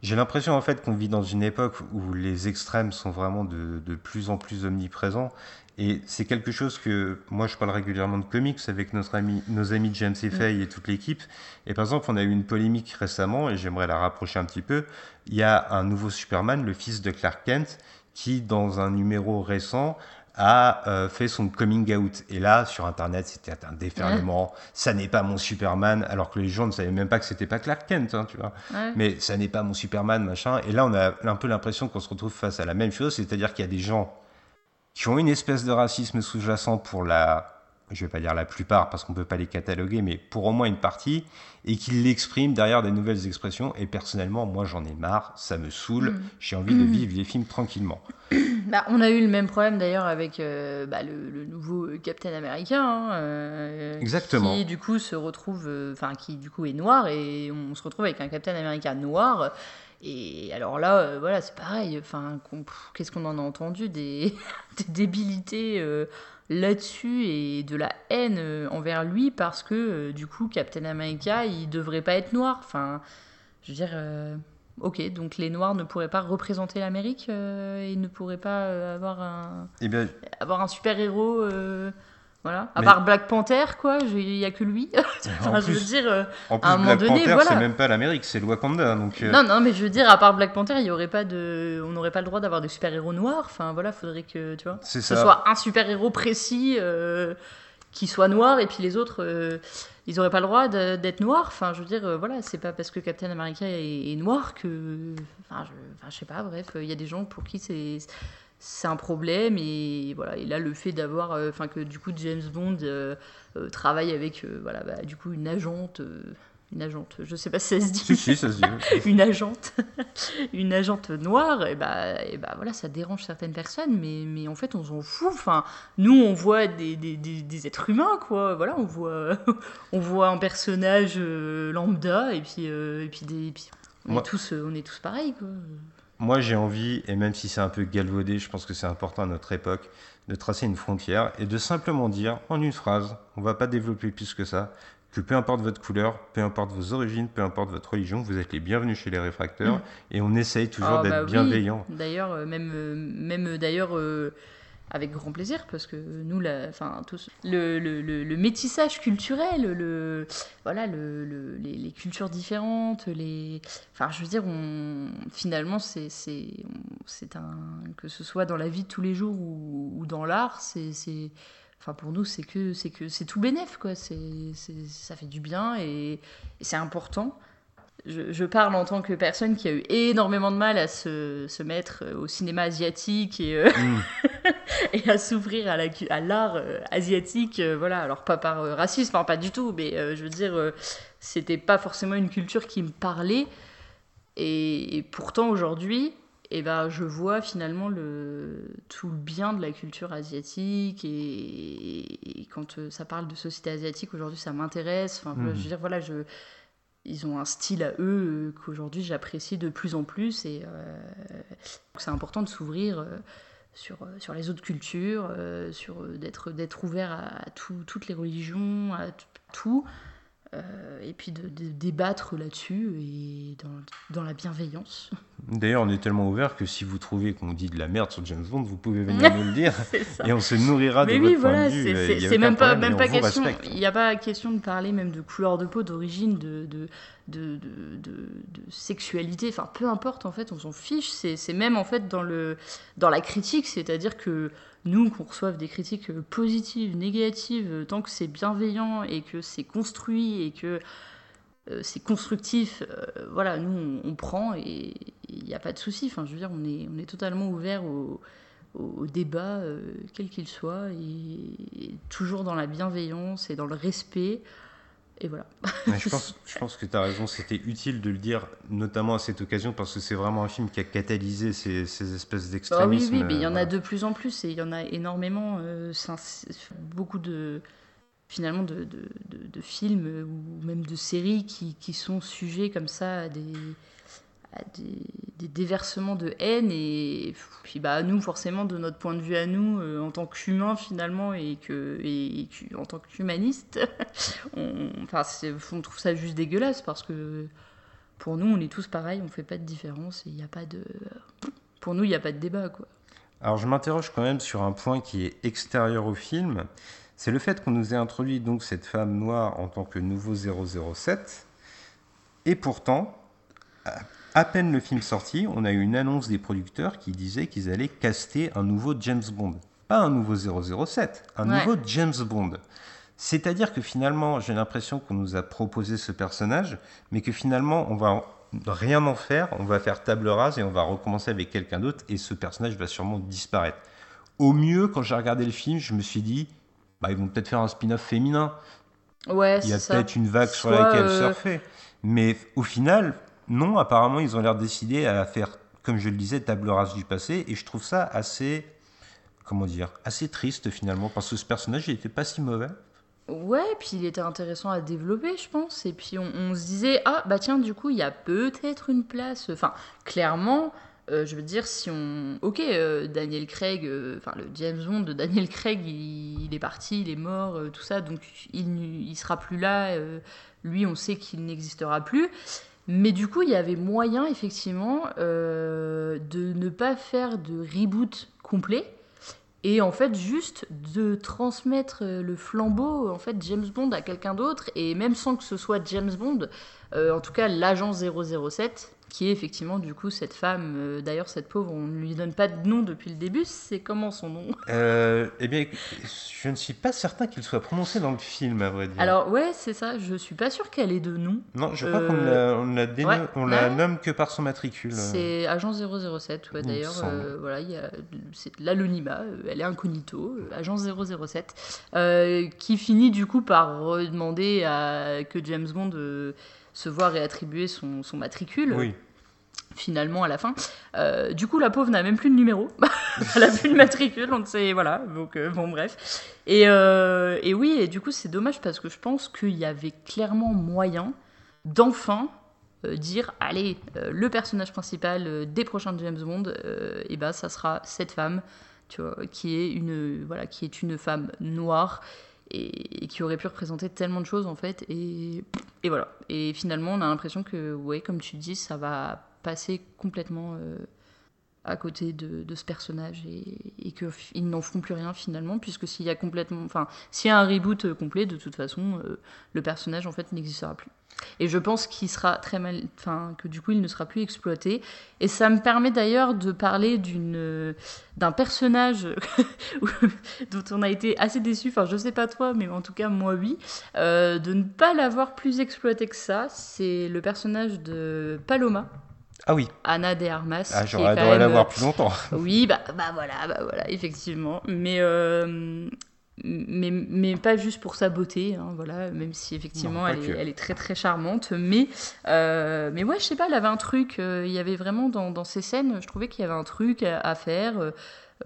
J'ai l'impression en fait qu'on vit dans une époque où les extrêmes sont vraiment de, de plus en plus omniprésents et c'est quelque chose que moi je parle régulièrement de comics avec notre ami, nos amis James et Faye et toute l'équipe. Et par exemple, on a eu une polémique récemment et j'aimerais la rapprocher un petit peu. Il y a un nouveau Superman, le fils de Clark Kent, qui dans un numéro récent a euh, fait son coming out. Et là, sur Internet, c'était un déferlement. Ça n'est pas mon Superman, alors que les gens ne savaient même pas que c'était pas Clark Kent, hein, tu vois. Mais ça n'est pas mon Superman, machin. Et là, on a un peu l'impression qu'on se retrouve face à la même chose, c'est-à-dire qu'il y a des gens qui ont une espèce de racisme sous-jacent pour la je vais pas dire la plupart parce qu'on peut pas les cataloguer, mais pour au moins une partie, et qu'il l'exprime derrière des nouvelles expressions. Et personnellement, moi j'en ai marre, ça me saoule, mm. j'ai envie de vivre les films tranquillement. (coughs) Bah, on a eu le même problème d'ailleurs avec euh, bah, le, nouveau Captain Américain. Hein, euh, Exactement. Qui du coup se retrouve, euh, enfin qui du coup est noir, et on se retrouve avec un Captain Américain noir. Et alors là, voilà, c'est pareil. Enfin, qu'est-ce qu'on en a entendu des, (laughs) des débilités là-dessus et de la haine euh, envers lui parce que euh, du coup Captain America il devrait pas être noir. Enfin, je veux dire, euh, ok, donc les noirs ne pourraient pas représenter l'Amérique et ne pourraient pas avoir un, eh bien... avoir un super héros voilà. À part Black Panther, quoi, il n'y a que lui. (laughs) enfin, je veux dire, euh, en plus, à un Black moment donné, Panther, c'est même pas l'Amérique, c'est le Wakanda. Donc, euh. Non, non, mais je veux dire, à part Black Panther, il y aurait pas de, on n'aurait pas le droit d'avoir de super-héros noirs. Enfin, voilà, faudrait que, tu vois, ce soit un super-héros précis euh, qui soit noir, et puis les autres, ils n'auraient pas le droit d'être noirs. Enfin, je veux dire, voilà, c'est pas parce que Captain America est, noir que, enfin, je, enfin, je sais pas. Bref, il y a des gens pour qui c'est c'est un problème et voilà et là le fait d'avoir euh, enfin que du coup James Bond euh, euh, travaille avec voilà bah, du coup une agente une agente je sais pas si ça se dit. Si, si, ça se dit (laughs) une agente (laughs) une agente noire et bah et bah voilà ça dérange certaines personnes mais mais en fait on s'en fout. Enfin nous on voit des, des, des, êtres humains quoi. Voilà on voit (laughs) on voit un personnage lambda et puis et puis des on est tous on est tous pareils quoi moi, j'ai envie, et même si c'est un peu galvaudé, je pense que c'est important à notre époque, de tracer une frontière et de simplement dire en une phrase, on va pas développer plus que ça, que peu importe votre couleur, peu importe vos origines, peu importe votre religion, vous êtes les bienvenus chez les réfracteurs mm. et on essaye toujours ah, d'être bah bienveillant. D'ailleurs, euh, même, euh, même d'ailleurs, euh, avec grand plaisir, parce que nous, la, enfin, tous, le, le, le, métissage culturel, le, voilà, le, les, les, cultures différentes, les, enfin, je veux dire, on, finalement, c'est, c'est, un, que ce soit dans la vie de tous les jours ou, dans l'art, c'est, enfin, pour nous, c'est que, c'est que, c'est tout bénéf, quoi. C'est, ça fait du bien et c'est important je, parle en tant que personne qui a eu énormément de mal à se, se mettre au cinéma asiatique et, euh, mm. (laughs) et à s'ouvrir à l'art euh, asiatique. Euh, voilà, alors pas par racisme, hein, pas du tout, mais je veux dire, c'était pas forcément une culture qui me parlait. Et, pourtant, aujourd'hui, eh ben, je vois finalement le, tout le bien de la culture asiatique. Et, quand ça parle de société asiatique, aujourd'hui, ça m'intéresse. Enfin, Je veux mm. dire, voilà, je ils ont un style à eux euh, qu'aujourd'hui j'apprécie de plus en plus et euh, c'est important de s'ouvrir euh, sur, sur les autres cultures, sur d'être d'être ouvert à, toutes les religions, à tout. Euh, et puis de, débattre là-dessus et dans, dans, la bienveillance. D'ailleurs, on est tellement ouvert que si vous trouvez qu'on dit de la merde sur James Bond, vous pouvez venir (laughs) nous le dire et on se nourrira de votre point de vue. C'est même pas, même pas question. Il n'y a pas question de parler même de couleur de peau, d'origine, de, de, de, sexualité. Enfin, peu importe en fait, on s'en fiche. C'est même en fait dans le dans la critique, c'est-à-dire que nous, qu'on reçoive des critiques euh, positives, négatives, euh, tant que c'est bienveillant et que c'est construit et que euh, c'est constructif, voilà, nous, on, prend et il n'y a pas de souci. Enfin, je veux dire, on est, on est totalement ouvert au, au, débat, quel qu'il soit, et, toujours dans la bienveillance et dans le respect et voilà. je, pense, je pense que tu as raison, c'était utile de le dire, notamment à cette occasion, parce que c'est vraiment un film qui a catalysé ces, ces espèces d'extrémisme. Bah oui, oui, mais il y en a de plus en plus, et il y en a énormément. Euh, beaucoup de finalement de, de, de, films ou même de séries qui, qui, sont sujets comme ça à des, des, déversements de haine et puis bah nous forcément de notre point de vue à nous euh, en tant qu'humains finalement et que et, en tant qu'humaniste (laughs) on, enfin on trouve ça juste dégueulasse parce que pour nous on est tous pareils on fait pas de différence et il n'y a pas de pour nous il n'y a pas de débat quoi. Alors je m'interroge quand même sur un point qui est extérieur au film. C'est le fait qu'on nous ait introduit donc cette femme noire en tant que nouveau 007 et pourtant à peine le film sorti, on a eu une annonce des producteurs qui disaient qu'ils allaient caster un nouveau James Bond. Pas un nouveau 007, un nouveau James Bond. C'est-à-dire que finalement, j'ai l'impression qu'on nous a proposé ce personnage, mais que finalement, on va rien en faire, on va faire table rase et on va recommencer avec quelqu'un d'autre, et ce personnage va sûrement disparaître. Au mieux, quand j'ai regardé le film, je me suis dit, bah, ils vont peut-être faire un spin-off féminin. Ouais, Il y a peut-être une vague sur laquelle euh, surfer. Mais au final, non, apparemment, ils ont l'air décidés à faire, comme je le disais, table rase du passé. Et je trouve ça assez, comment dire, assez triste finalement, parce que ce personnage, il était pas si mauvais. Ouais, puis il était intéressant à développer, je pense. Et puis on, se disait, ah bah tiens, du coup, il y a peut-être une place. Enfin, clairement, euh, je veux dire, si on. Ok, euh, Daniel Craig, euh, enfin le James Bond de Daniel Craig, il, est parti, il est mort, tout ça, donc il, il sera plus là. lui, on sait qu'il n'existera plus. Mais du coup, il y avait moyen, effectivement, euh, de ne pas faire de reboot complet. Et en fait, juste de transmettre euh, le flambeau, en fait, James Bond à quelqu'un d'autre, et même sans que ce soit James Bond, euh, en tout cas l'agent 007, qui est effectivement du coup cette femme, euh, d'ailleurs cette pauvre, on ne lui donne pas de nom depuis le début, c'est comment son nom? Euh, eh bien, je ne suis pas certain qu'il soit prononcé dans le film, à vrai dire. Alors ouais, c'est ça, je suis pas sûre qu'elle ait de nom. non, je crois euh, qu'on la, on ouais, on ouais. nomme que par son matricule. C'est agent 007, ouais, d'ailleurs, euh, voilà, il y a c'est l'anonymat, euh, elle est incognito, euh, agent 007, euh, qui finit du coup par demander à que James Bond euh, se voit réattribuer son, son matricule, Oui. finalement à la fin. Euh, du coup, la pauvre n'a même plus de numéro, (laughs) elle a plus de matricule, donc c'est voilà, donc euh, bon bref. Et, euh, et oui, et du coup c'est dommage parce que je pense qu'il y avait clairement moyen d'enfin dire allez le personnage principal des prochains James Bond et ben ça sera cette femme tu vois qui est une voilà qui est une femme noire et, qui aurait pu représenter tellement de choses en fait et, et voilà. Et finalement on a l'impression que ouais comme tu dis ça va passer complètement euh, à côté de, ce personnage et, et qu'ils n'en feront plus rien finalement puisque s'il y a complètement enfin s'il y a un reboot euh, complet de toute façon euh, le personnage en fait n'existera plus et je pense qu'il sera très mal, enfin que du coup il ne sera plus exploité. Et ça me permet d'ailleurs de parler d'une euh, d'un personnage (laughs) dont on a été assez déçu. Enfin je sais pas toi, mais en tout cas moi oui, de ne pas l'avoir plus exploité que ça. C'est le personnage de Paloma. Ah oui, Anna de Armas. ah, j'aurais adoré même, l'avoir plus longtemps. (laughs) oui, bah, bah voilà, bah voilà, effectivement. Mais, euh, mais, mais pas juste pour sa beauté, hein, voilà, même si effectivement Non, elle, est, elle est très très charmante. Mais, euh, mais ouais, je sais pas, elle avait un truc, euh, il y avait vraiment dans, dans ces scènes, je trouvais qu'il y avait un truc à, à faire.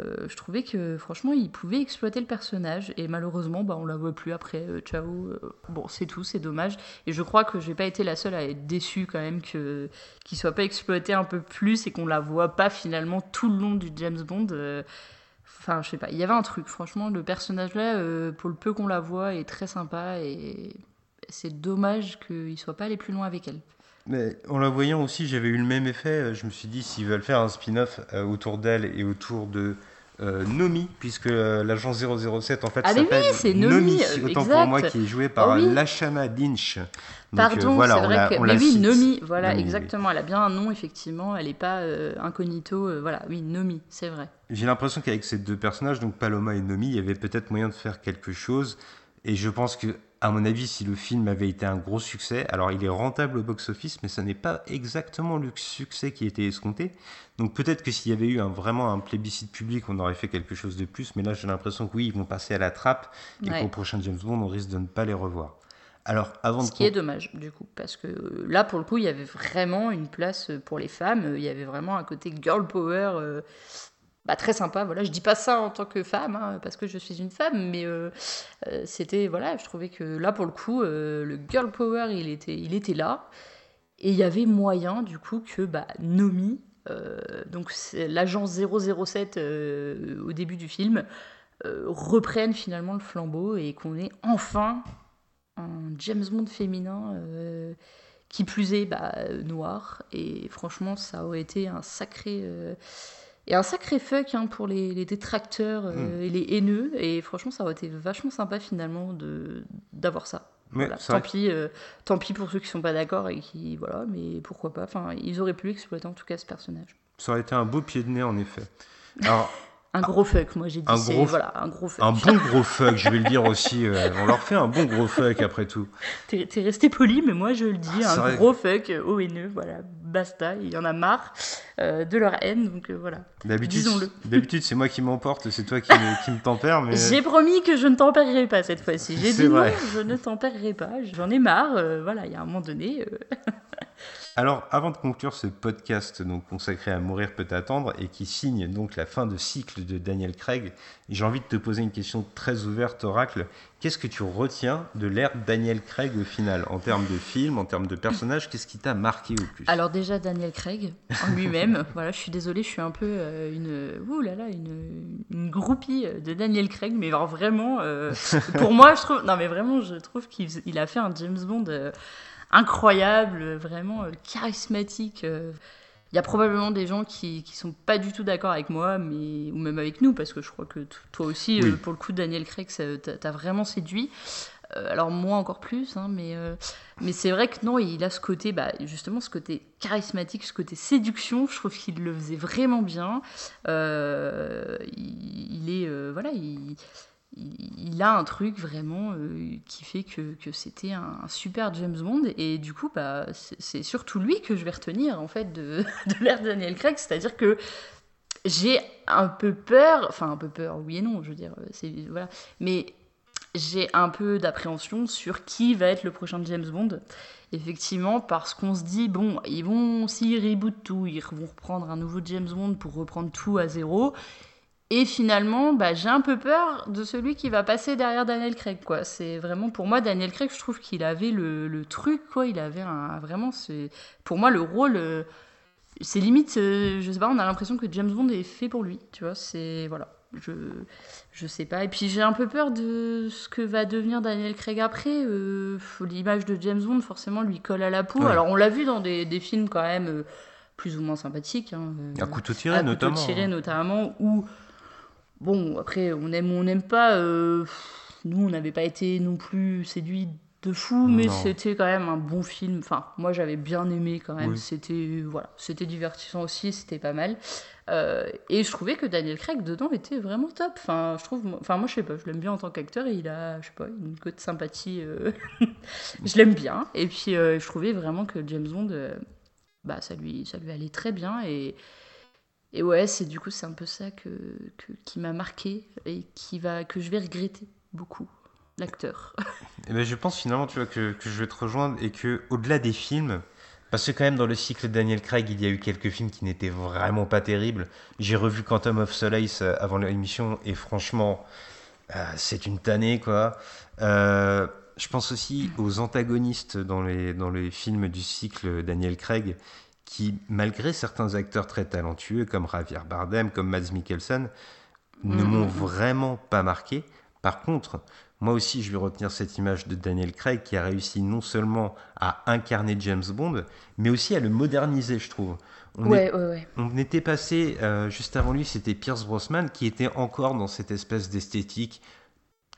Euh, je trouvais que franchement, il pouvait exploiter le personnage et malheureusement, bah, on la voit plus après. euh, ciao. euh, bon, c'est tout, c'est dommage. Et je crois que j'ai pas été la seule à être déçue quand même que qu'il soit pas exploité un peu plus et qu'on la voit pas finalement tout le long du James Bond. Enfin, je sais pas, il y avait un truc. Franchement, le personnage là, pour le peu qu'on la voit, est très sympa et c'est dommage qu'il soit pas allé plus loin avec elle. Mais en la voyant aussi, j'avais eu le même effet. Euh, Je me suis dit, s'ils veulent faire un spin-off euh, autour d'elle et autour de euh, Nomi, puisque euh, l'agent 007 en fait Ah, oui, s'appelle c'est Nomi, euh, autant exact. pour moi, qui est joué par Oh oui. Lashana Lynch. Donc, euh, Pardon, voilà, c'est vrai que. Mais oui, cite. Nomi, voilà, Nomi, oui. exactement. Elle a bien un nom, effectivement. Elle est pas euh, incognito. euh, voilà, oui, Nomi, c'est vrai. J'ai l'impression qu'avec ces deux personnages, donc Paloma et Nomi, il y avait peut-être moyen de faire quelque chose. Et je pense que, à mon avis, si le film avait été un gros succès, alors il est rentable au box-office, mais ça n'est pas exactement le succès qui était escompté. Donc peut-être que s'il y avait eu un, vraiment un plébiscite public, on aurait fait quelque chose de plus. Mais là, j'ai l'impression que oui, ils vont passer à la trappe et Ouais. qu'au prochain James Bond, on risque de ne pas les revoir. Alors, avant Ce de qui est dommage, du coup, parce que euh, là, pour le coup, il y avait vraiment une place euh, pour les femmes. euh, Il y avait vraiment un côté girl power euh, bah, très sympa. Voilà, je dis pas ça en tant que femme, hein, parce que je suis une femme, mais euh, euh, c'était voilà, je trouvais que là, pour le coup, euh, le girl power, il était, là, et il y avait moyen, du coup, que bah, Nomi, donc l'agent 007 euh, au début du film, reprenne finalement le flambeau et qu'on ait enfin un James Bond féminin qui plus est bah, noir et franchement ça aurait été un sacré et un sacré fuck hein, pour les, les détracteurs euh, et les haineux et franchement ça aurait été vachement sympa finalement de d'avoir ça Mais Voilà. tant pis euh, tant pis pour ceux qui sont pas d'accord et qui voilà mais pourquoi pas enfin ils auraient pu exploiter en tout cas ce personnage ça aurait été un beau pied de nez, en effet. Alors, (laughs) un gros fuck moi j'ai dit Un gros- voilà un gros fuck un bon gros fuck, je vais le dire aussi. euh, on leur fait un bon gros fuck après tout. T'es resté poli, mais moi je le dis, Ah, un vrai. gros fuck haineux, voilà. Basta, il y en a marre de leur haine, donc voilà. Disons-le. D'habitude, c'est moi qui m'emporte, c'est toi qui me, qui me tempère. Mais... J'ai promis que je ne tempérerai pas cette fois-ci. J'ai dit non, je ne tempérerai pas. J'en ai marre. voilà, il y a un moment donné. (laughs) Alors, avant de conclure ce podcast consacré à Mourir peut attendre et qui signe donc la fin de cycle de Daniel Craig, j'ai envie de te poser une question très ouverte, Oracle. Qu'est-ce que tu retiens de l'ère Daniel Craig au final, en termes de film, en termes de personnage? Qu'est-ce qui t'a marqué au plus? Alors déjà Daniel Craig lui-même. (laughs) voilà, je suis désolée, je suis un peu euh, une, ouh là là, une, une, groupie de Daniel Craig, mais vraiment, euh, pour moi, je trouve, non mais vraiment, je trouve qu'il a fait un James Bond. Euh, incroyable, vraiment euh, charismatique. Euh. Il y a probablement des gens qui ne sont pas du tout d'accord avec moi, mais, ou même avec nous, parce que je crois que toi aussi, euh, pour le coup, Daniel Craig, t'as vraiment séduit. alors moi encore plus, hein, mais, mais c'est vrai que non, il a ce côté, bah, justement, ce côté charismatique, ce côté séduction, je trouve qu'il le faisait vraiment bien. il, est, voilà, il il a un truc vraiment euh, qui fait que, c'était un, super James Bond. Et du coup bah, c'est surtout lui que je vais retenir en fait de, (laughs) l'ère Daniel Craig. C'est-à-dire que j'ai un peu peur enfin un peu peur oui et non je veux dire c'est voilà. Mais j'ai un peu d'appréhension sur qui va être le prochain James Bond. Effectivement parce qu'on se dit bon ils vont s'ils rebootent tout ils vont reprendre un nouveau James Bond pour reprendre tout à zéro et finalement, bah, j'ai un peu peur de celui qui va passer derrière Daniel Craig. Quoi. C'est vraiment pour moi Daniel Craig, je trouve qu'il avait le, le, truc, quoi. Il avait un, vraiment, c'est pour moi le rôle. Euh, c'est limite, euh, je sais pas, on a l'impression que James Bond est fait pour lui. Tu vois, c'est voilà. Je, je sais pas. Et puis j'ai un peu peur de ce que va devenir Daniel Craig après. Euh, l'image de James Bond, forcément, lui colle à la peau. Alors on l'a vu dans des, des, films quand même plus ou moins sympathiques. Hein, un couteau tiré, notamment. Couteau tiré, notamment, où Bon, après, on aime ou on n'aime pas. Euh, nous, on n'avait pas été non plus séduits de fou, mais c'était quand même un bon film. Enfin, moi, j'avais bien aimé quand même. C'était voilà, c'était divertissant aussi, c'était pas mal. Euh, et je trouvais que Daniel Craig dedans était vraiment top. Enfin, je trouve, enfin moi, je sais pas, je l'aime bien en tant qu'acteur. Il a, je sais pas, une côte sympathie. Euh, (laughs) je l'aime bien. Et puis, je trouvais vraiment que James Bond, bah, ça lui, ça lui allait très bien et et ouais, c'est du coup c'est un peu ça que, qui m'a marqué et qui va que je vais regretter beaucoup l'acteur. et eh ben je pense finalement tu vois que, je vais te rejoindre et que au-delà des films parce que quand même dans le cycle Daniel Craig, il y a eu quelques films qui n'étaient vraiment pas terribles. J'ai revu Quantum of Solace euh, avant l'émission et franchement, euh, c'est une tannée quoi. Euh, je pense aussi aux antagonistes dans les, dans les films du cycle Daniel Craig qui, malgré certains acteurs très talentueux comme Javier Bardem, comme Mads Mikkelsen, ne m'ont mm-hmm. vraiment pas marqué. Par contre, moi aussi, je vais retenir cette image de Daniel Craig qui a réussi non seulement à incarner James Bond, mais aussi à le moderniser, je trouve. On, ouais, ouais, ouais. on était passé, euh, juste avant lui, c'était Pierce Brosnan qui était encore dans cette espèce d'esthétique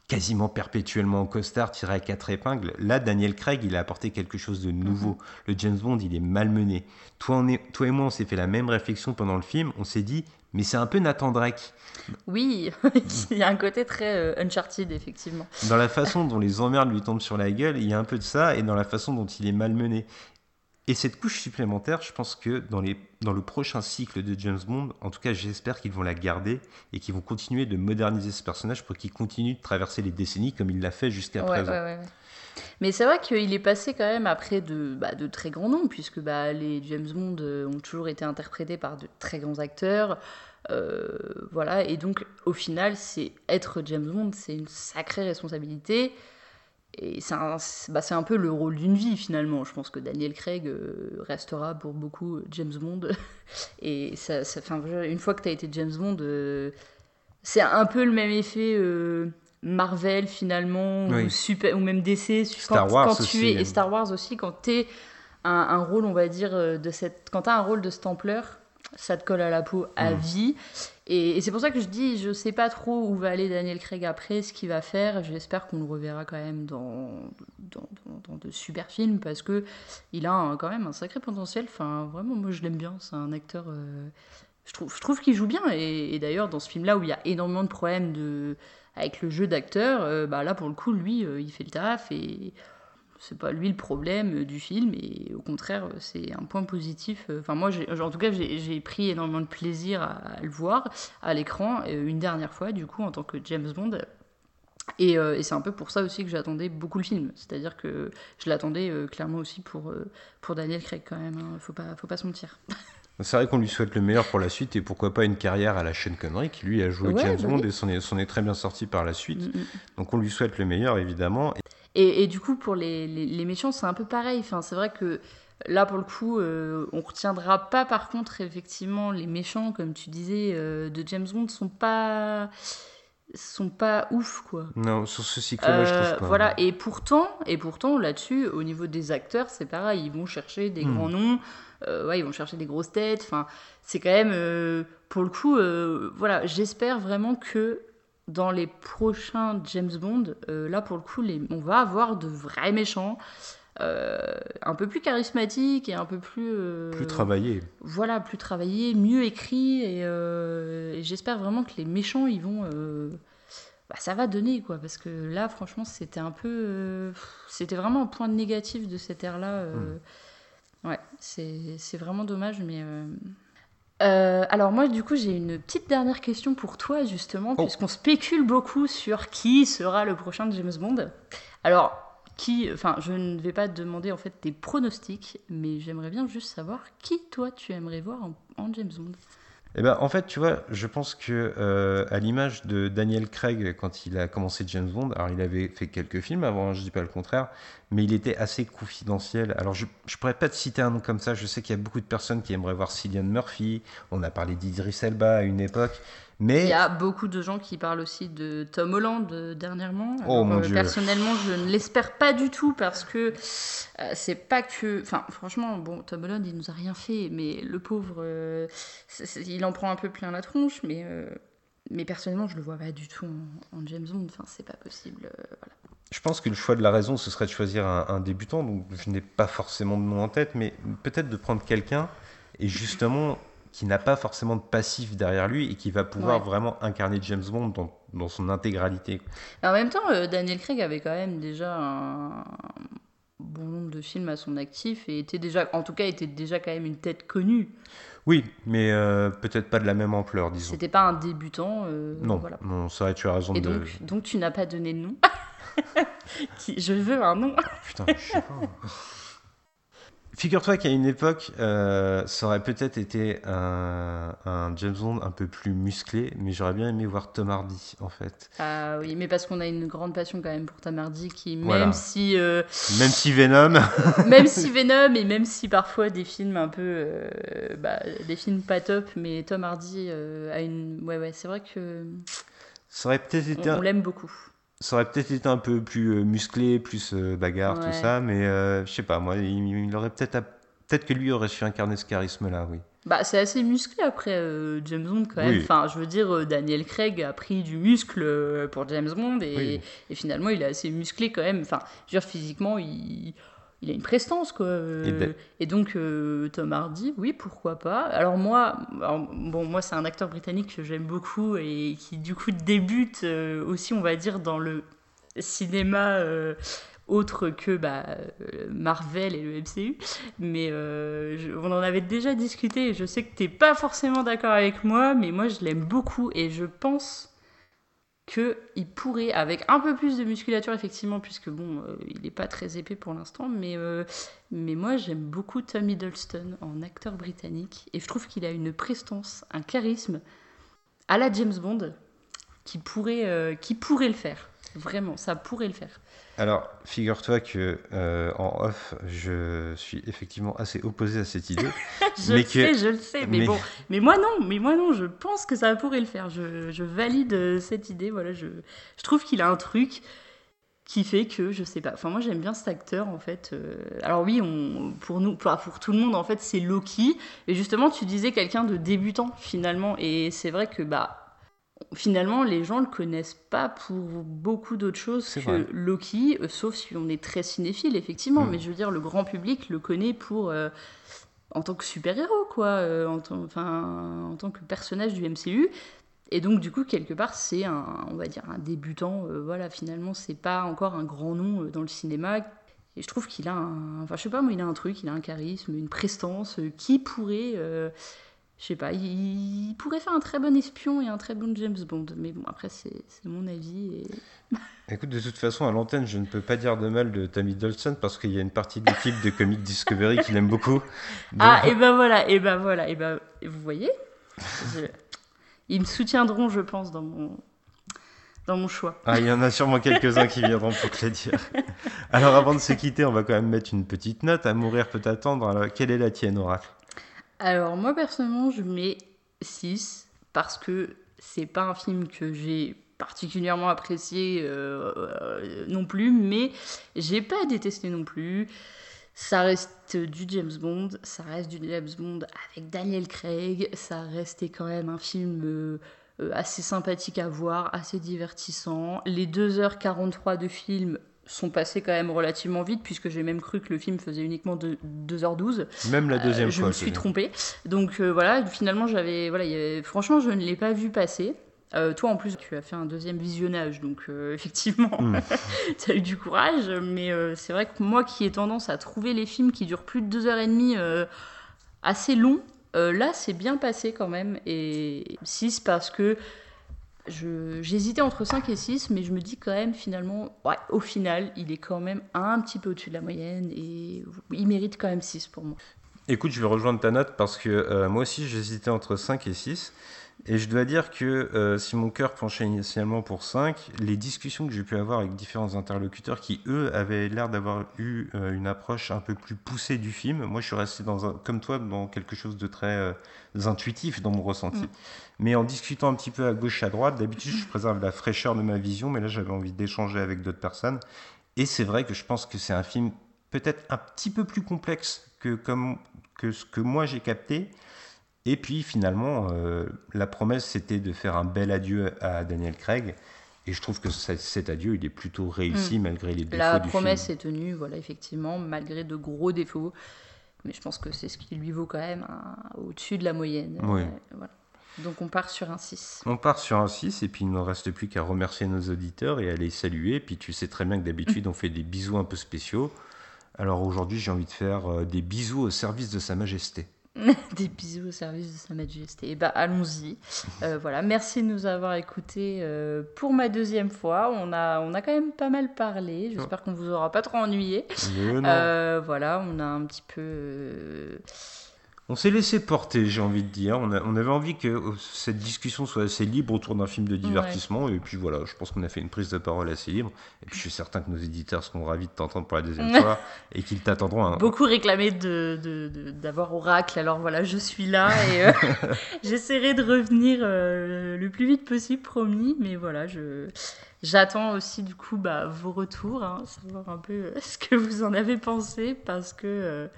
quasiment perpétuellement en costard tiré à quatre épingles. Là, Daniel Craig, il a apporté quelque chose de nouveau. Mhm. Le James Bond, il est malmené. Toi, on est, toi et moi, on s'est fait la même réflexion pendant le film. On s'est dit, mais c'est un peu Nathan Drake. Oui, (laughs) il y a un côté très euh, Uncharted, effectivement. Dans la façon dont les emmerdes lui tombent sur la gueule, il y a un peu de ça, et dans la façon dont il est malmené. Et cette couche supplémentaire, je pense que dans, les, dans le prochain cycle de James Bond, en tout cas j'espère qu'ils vont la garder et qu'ils vont continuer de moderniser ce personnage pour qu'il continue de traverser les décennies comme il l'a fait jusqu'à présent. Mais c'est vrai qu'il est passé quand même après de, bah, de très grands noms, puisque bah, les James Bond euh, ont toujours été interprétés par de très grands acteurs. Euh, voilà, et donc au final, c'est être James Bond, c'est une sacrée responsabilité et c'est un, bah un, peu le rôle d'une vie finalement. Je pense que Daniel Craig euh, restera pour beaucoup euh, James Bond. (laughs) et ça, ça une fois que tu as été James Bond, euh, c'est un peu le même effet Marvel finalement, ou, super, ou même DC. Star Wars quand tu es, et Star Wars aussi, quand tu es un, un, rôle, on va dire, de cette, quand tu as un rôle de cette ampleur, ça te colle à la peau à mm. vie. Et, c'est pour ça que je dis, je sais pas trop où va aller Daniel Craig après, ce qu'il va faire. J'espère qu'on le reverra quand même dans, dans, dans, de super films parce que il a quand même un sacré potentiel. Enfin, vraiment, moi je l'aime bien. C'est un acteur. Euh, je trouve, je trouve qu'il joue bien. Et, d'ailleurs, dans ce film-là où il y a énormément de problèmes de, avec le jeu d'acteur, euh, bah là pour le coup, lui, euh, il fait le taf et c'est pas lui le problème du film, et au contraire, c'est un point positif. Enfin, moi, en tout cas, j'ai pris énormément de plaisir à, le voir à l'écran, une dernière fois, du coup, en tant que James Bond. Et, et c'est un peu pour ça aussi que j'attendais beaucoup le film. C'est-à-dire que je l'attendais clairement aussi pour, pour Daniel Craig, quand même. Hein. Faut, pas, faut pas se mentir. (laughs) C'est vrai qu'on lui souhaite le meilleur pour la suite et pourquoi pas une carrière à la chaîne Connery qui lui a joué James bah Bond et s'en est, très bien sorti par la suite. Mm, mm. Donc on lui souhaite le meilleur évidemment. Et, du coup pour les, les, méchants c'est un peu pareil. Enfin, c'est vrai que là pour le coup euh, on retiendra pas par contre effectivement les méchants comme tu disais euh, de James Bond sont pas sont pas ouf quoi. Non, sur ce cycle-là, je trouve euh, pas. Voilà, et pourtant, et pourtant là-dessus, au niveau des acteurs, c'est pareil, ils vont chercher des hmm. grands noms, euh, ouais, ils vont chercher des grosses têtes. Enfin, c'est quand même, euh, pour le coup, voilà, j'espère vraiment que dans les prochains James Bond, là pour le coup, les, on va avoir de vrais méchants. un peu plus charismatiques et un peu plus plus travaillés voilà plus travaillés mieux écrits et, et j'espère vraiment que les méchants ils vont bah, ça va donner, quoi. Parce que là, franchement, c'était un peu. Euh, c'était vraiment un point négatif de cette ère-là. Euh, hmm. Ouais, c'est vraiment dommage, mais. Euh, alors moi du coup j'ai une petite dernière question pour toi justement oh. puisqu'on spécule beaucoup sur qui sera le prochain James Bond. Alors qui, enfin je ne vais pas te demander en fait tes pronostics mais j'aimerais bien juste savoir qui toi tu aimerais voir en James Bond. Eh ben, en fait, tu vois, je pense que euh, à l'image de Daniel Craig quand il a commencé James Bond, alors il avait fait quelques films avant, je dis pas le contraire, mais il était assez confidentiel. Alors je, je pourrais pas te citer un nom comme ça. Je sais qu'il y a beaucoup de personnes qui aimeraient voir Cillian Murphy. On a parlé d'Idris Elba à une époque. Mais... Il y a beaucoup de gens qui parlent aussi de Tom Holland euh, dernièrement. oh, mon euh, Personnellement, je ne l'espère pas du tout parce que euh, c'est pas que. Enfin, franchement, bon, Tom Holland, il nous a rien fait, mais le pauvre, il en prend un peu plein la tronche, mais, mais personnellement, je le vois pas du tout en, James Bond. Enfin, c'est pas possible. Je pense que le choix de la raison, ce serait de choisir un, un débutant. Donc, je n'ai pas forcément de nom en tête, mais peut-être de prendre quelqu'un et justement qui n'a pas forcément de passif derrière lui et qui va pouvoir vraiment incarner James Bond dans, dans son intégralité. En même temps, euh, Daniel Craig avait quand même déjà un bon nombre de films à son actif et était déjà, en tout cas, était déjà quand même une tête connue. Oui, mais euh, peut-être pas de la même ampleur, disons. C'était pas un débutant. Euh, non, voilà. non, vrai, tu as raison. Et de... donc, donc tu n'as pas donné de nom. (laughs) je veux un nom. Putain, je sais pas. (laughs) Figure-toi qu'à une époque, euh, ça aurait peut-être été un, James Bond un peu plus musclé, mais j'aurais bien aimé voir Tom Hardy, en fait. Ah oui, mais parce qu'on a une grande passion quand même pour Tom Hardy, qui même si... Euh, même si Venom... (laughs) même si Venom, et même si parfois des films un peu... Euh, bah, des films pas top, mais Tom Hardy a une... Ouais, ouais, c'est vrai que... Ça aurait peut-être été... on l'aime beaucoup ça aurait peut-être été un peu plus euh, musclé, plus euh, bagarre, tout ça, mais euh, je sais pas, moi, il, aurait peut-être. Peut-être que lui aurait su incarner ce charisme-là, oui. Bah, c'est assez musclé après James Bond quand même. Enfin, je veux dire, Daniel Craig a pris du muscle pour James Bond et, et, finalement il est assez musclé quand même. Enfin, je veux dire, physiquement, il, il a une prestance quoi. Et, donc Tom Hardy, oui, pourquoi pas. Alors moi, bon, moi c'est un acteur britannique que j'aime beaucoup et qui du coup débute aussi, on va dire, dans le cinéma autre que bah, Marvel et le MCU. Mais on en avait déjà discuté et je sais que tu n'es pas forcément d'accord avec moi, mais moi je l'aime beaucoup et je pense qu'il pourrait, avec un peu plus de musculature, effectivement, puisque bon, euh, il n'est pas très épais pour l'instant, mais, euh, mais moi j'aime beaucoup Tom Hiddleston en acteur britannique, et je trouve qu'il a une prestance, un charisme à la James Bond qui pourrait, euh, qui pourrait le faire. Vraiment, ça pourrait le faire. Alors, figure-toi que euh, en off, je suis effectivement assez opposé à cette idée. (laughs) je le sais, je le sais, mais, bon, mais moi non, mais moi non, je pense que ça pourrait le faire. Je, je valide euh, cette idée. Voilà, je, je trouve qu'il a un truc qui fait que je sais pas. Enfin, moi j'aime bien cet acteur en fait. Euh, alors oui, on, pour nous, pour, pour tout le monde en fait, c'est Loki. Et justement, tu disais quelqu'un de débutant finalement, et c'est vrai que bah finalement, les gens le connaissent pas pour beaucoup d'autres choses que Loki, euh, sauf si on est très cinéphile, effectivement. Mm. Mais je veux dire, le grand public le connaît pour euh, en tant que super-héros, quoi, euh, en, enfin, en tant que personnage du MCU. Et donc, du coup, quelque part, c'est un, on va dire, un débutant. voilà, finalement, c'est pas encore un grand nom dans le cinéma. Et je trouve qu'il a un. Enfin, je sais pas, moi, il a un truc, il a un charisme, une prestance qui pourrait. Je sais pas, il, pourrait faire un très bon espion et un très bon James Bond. Mais bon, après, c'est mon avis. Et... (laughs) Écoute, de toute façon, à l'antenne, je ne peux pas dire de mal de Tammy Dolson parce qu'il y a une partie de l'équipe de Comic Discovery qu'il aime beaucoup. (laughs) Ah, et ben voilà, et ben voilà, et ben vous voyez, ils me soutiendront, je pense, dans mon, dans mon choix. Ah, il y en a sûrement quelques-uns qui viendront pour te le dire. Alors, avant de se quitter, on va quand même mettre une petite note. À mourir peut attendre. Alors, quelle est la tienne, Oracle? Alors, moi, personnellement, je mets 6 parce que c'est pas un film que j'ai particulièrement apprécié euh, euh, non plus, mais j'ai pas détesté non plus. Ça reste du James Bond, ça reste du James Bond avec Daniel Craig, ça restait quand même un film euh, assez sympathique à voir, assez divertissant. Les 2h43 de film sont passés quand même relativement vite, puisque j'ai même cru que le film faisait uniquement 2h12. Même la deuxième fois. Je me suis trompée. Donc voilà, finalement, j'avais. Voilà, franchement, je ne l'ai pas vu passer. Euh, toi, en plus, tu as fait un deuxième visionnage, donc euh, (laughs) effectivement, (laughs) mm. tu as eu du courage. Mais euh, c'est vrai que moi qui ai tendance à trouver les films qui durent plus de deux heures et demie assez longs, là, c'est bien passé quand même. Et 6 parce que j'hésitais entre 5 et 6, mais je me dis quand même finalement, ouais, au final, il est quand même un petit peu au-dessus de la moyenne et il mérite quand même 6 pour moi. Écoute, je vais rejoindre ta note parce que moi aussi j'hésitais entre 5 et 6. Et je dois dire que euh, si mon cœur penchait initialement pour 5, les discussions que j'ai pu avoir avec différents interlocuteurs qui, eux, avaient l'air d'avoir eu euh, une approche un peu plus poussée du film, moi je suis resté, dans un, comme toi, dans quelque chose de très euh, intuitif dans mon ressenti. Mm. Mais en discutant un petit peu à gauche, à droite, d'habitude je préserve la fraîcheur de ma vision, mais là j'avais envie d'échanger avec d'autres personnes. Et c'est vrai que je pense que c'est un film peut-être un petit peu plus complexe que, comme, que ce que moi j'ai capté et puis finalement, euh, la promesse, c'était de faire un bel adieu à Daniel Craig. Et je trouve que cet adieu, il est plutôt réussi hmm. malgré les défauts la du film. La promesse est tenue, voilà, effectivement, malgré de gros défauts. Mais je pense que c'est ce qui lui vaut quand même au-dessus de la moyenne. Oui. Donc on part sur un 6. On part sur un 6 et puis il ne reste plus qu'à remercier nos auditeurs et à les saluer. Puis tu sais très bien que d'habitude (laughs) on fait des bisous un peu spéciaux. Alors aujourd'hui j'ai envie de faire euh, des bisous au service de Sa Majesté. (laughs) des bisous au service de Sa Majesté. Et eh bah ben, allons-y. Euh, voilà, merci de nous avoir écoutés euh, pour ma deuxième fois. On a, on a quand même pas mal parlé. J'espère qu'on vous aura pas trop ennuyé. Euh, voilà, on a un petit peu on s'est laissé porter, j'ai envie de dire. On, avait envie que euh, cette discussion soit assez libre autour d'un film de divertissement. Et puis voilà, je pense qu'on a fait une prise de parole assez libre. Et puis je suis certain que nos éditeurs seront ravis de t'entendre pour la deuxième (laughs) fois et qu'ils t'attendront. Beaucoup réclamé d'avoir de, Oracle. Alors voilà, je suis là et euh, (laughs) j'essaierai de revenir euh, le plus vite possible, promis. Mais voilà, je. J'attends aussi du coup bah, vos retours, hein, savoir un peu ce que vous en avez pensé parce que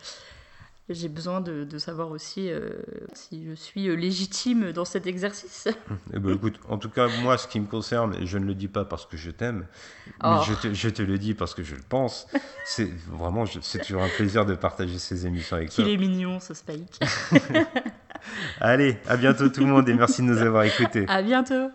j'ai besoin de, savoir aussi euh, si je suis euh, légitime dans cet exercice. (laughs) Eh ben, écoute, en tout cas, moi, ce qui me concerne, et je ne le dis pas parce que je t'aime, mais oh. je te, le dis parce que je le pense, (laughs) c'est vraiment, c'est toujours un plaisir de partager ces émissions avec toi. Qu'il est mignon, ce Spike. (laughs) Allez, à bientôt tout le monde et merci de nous avoir écoutés. À bientôt.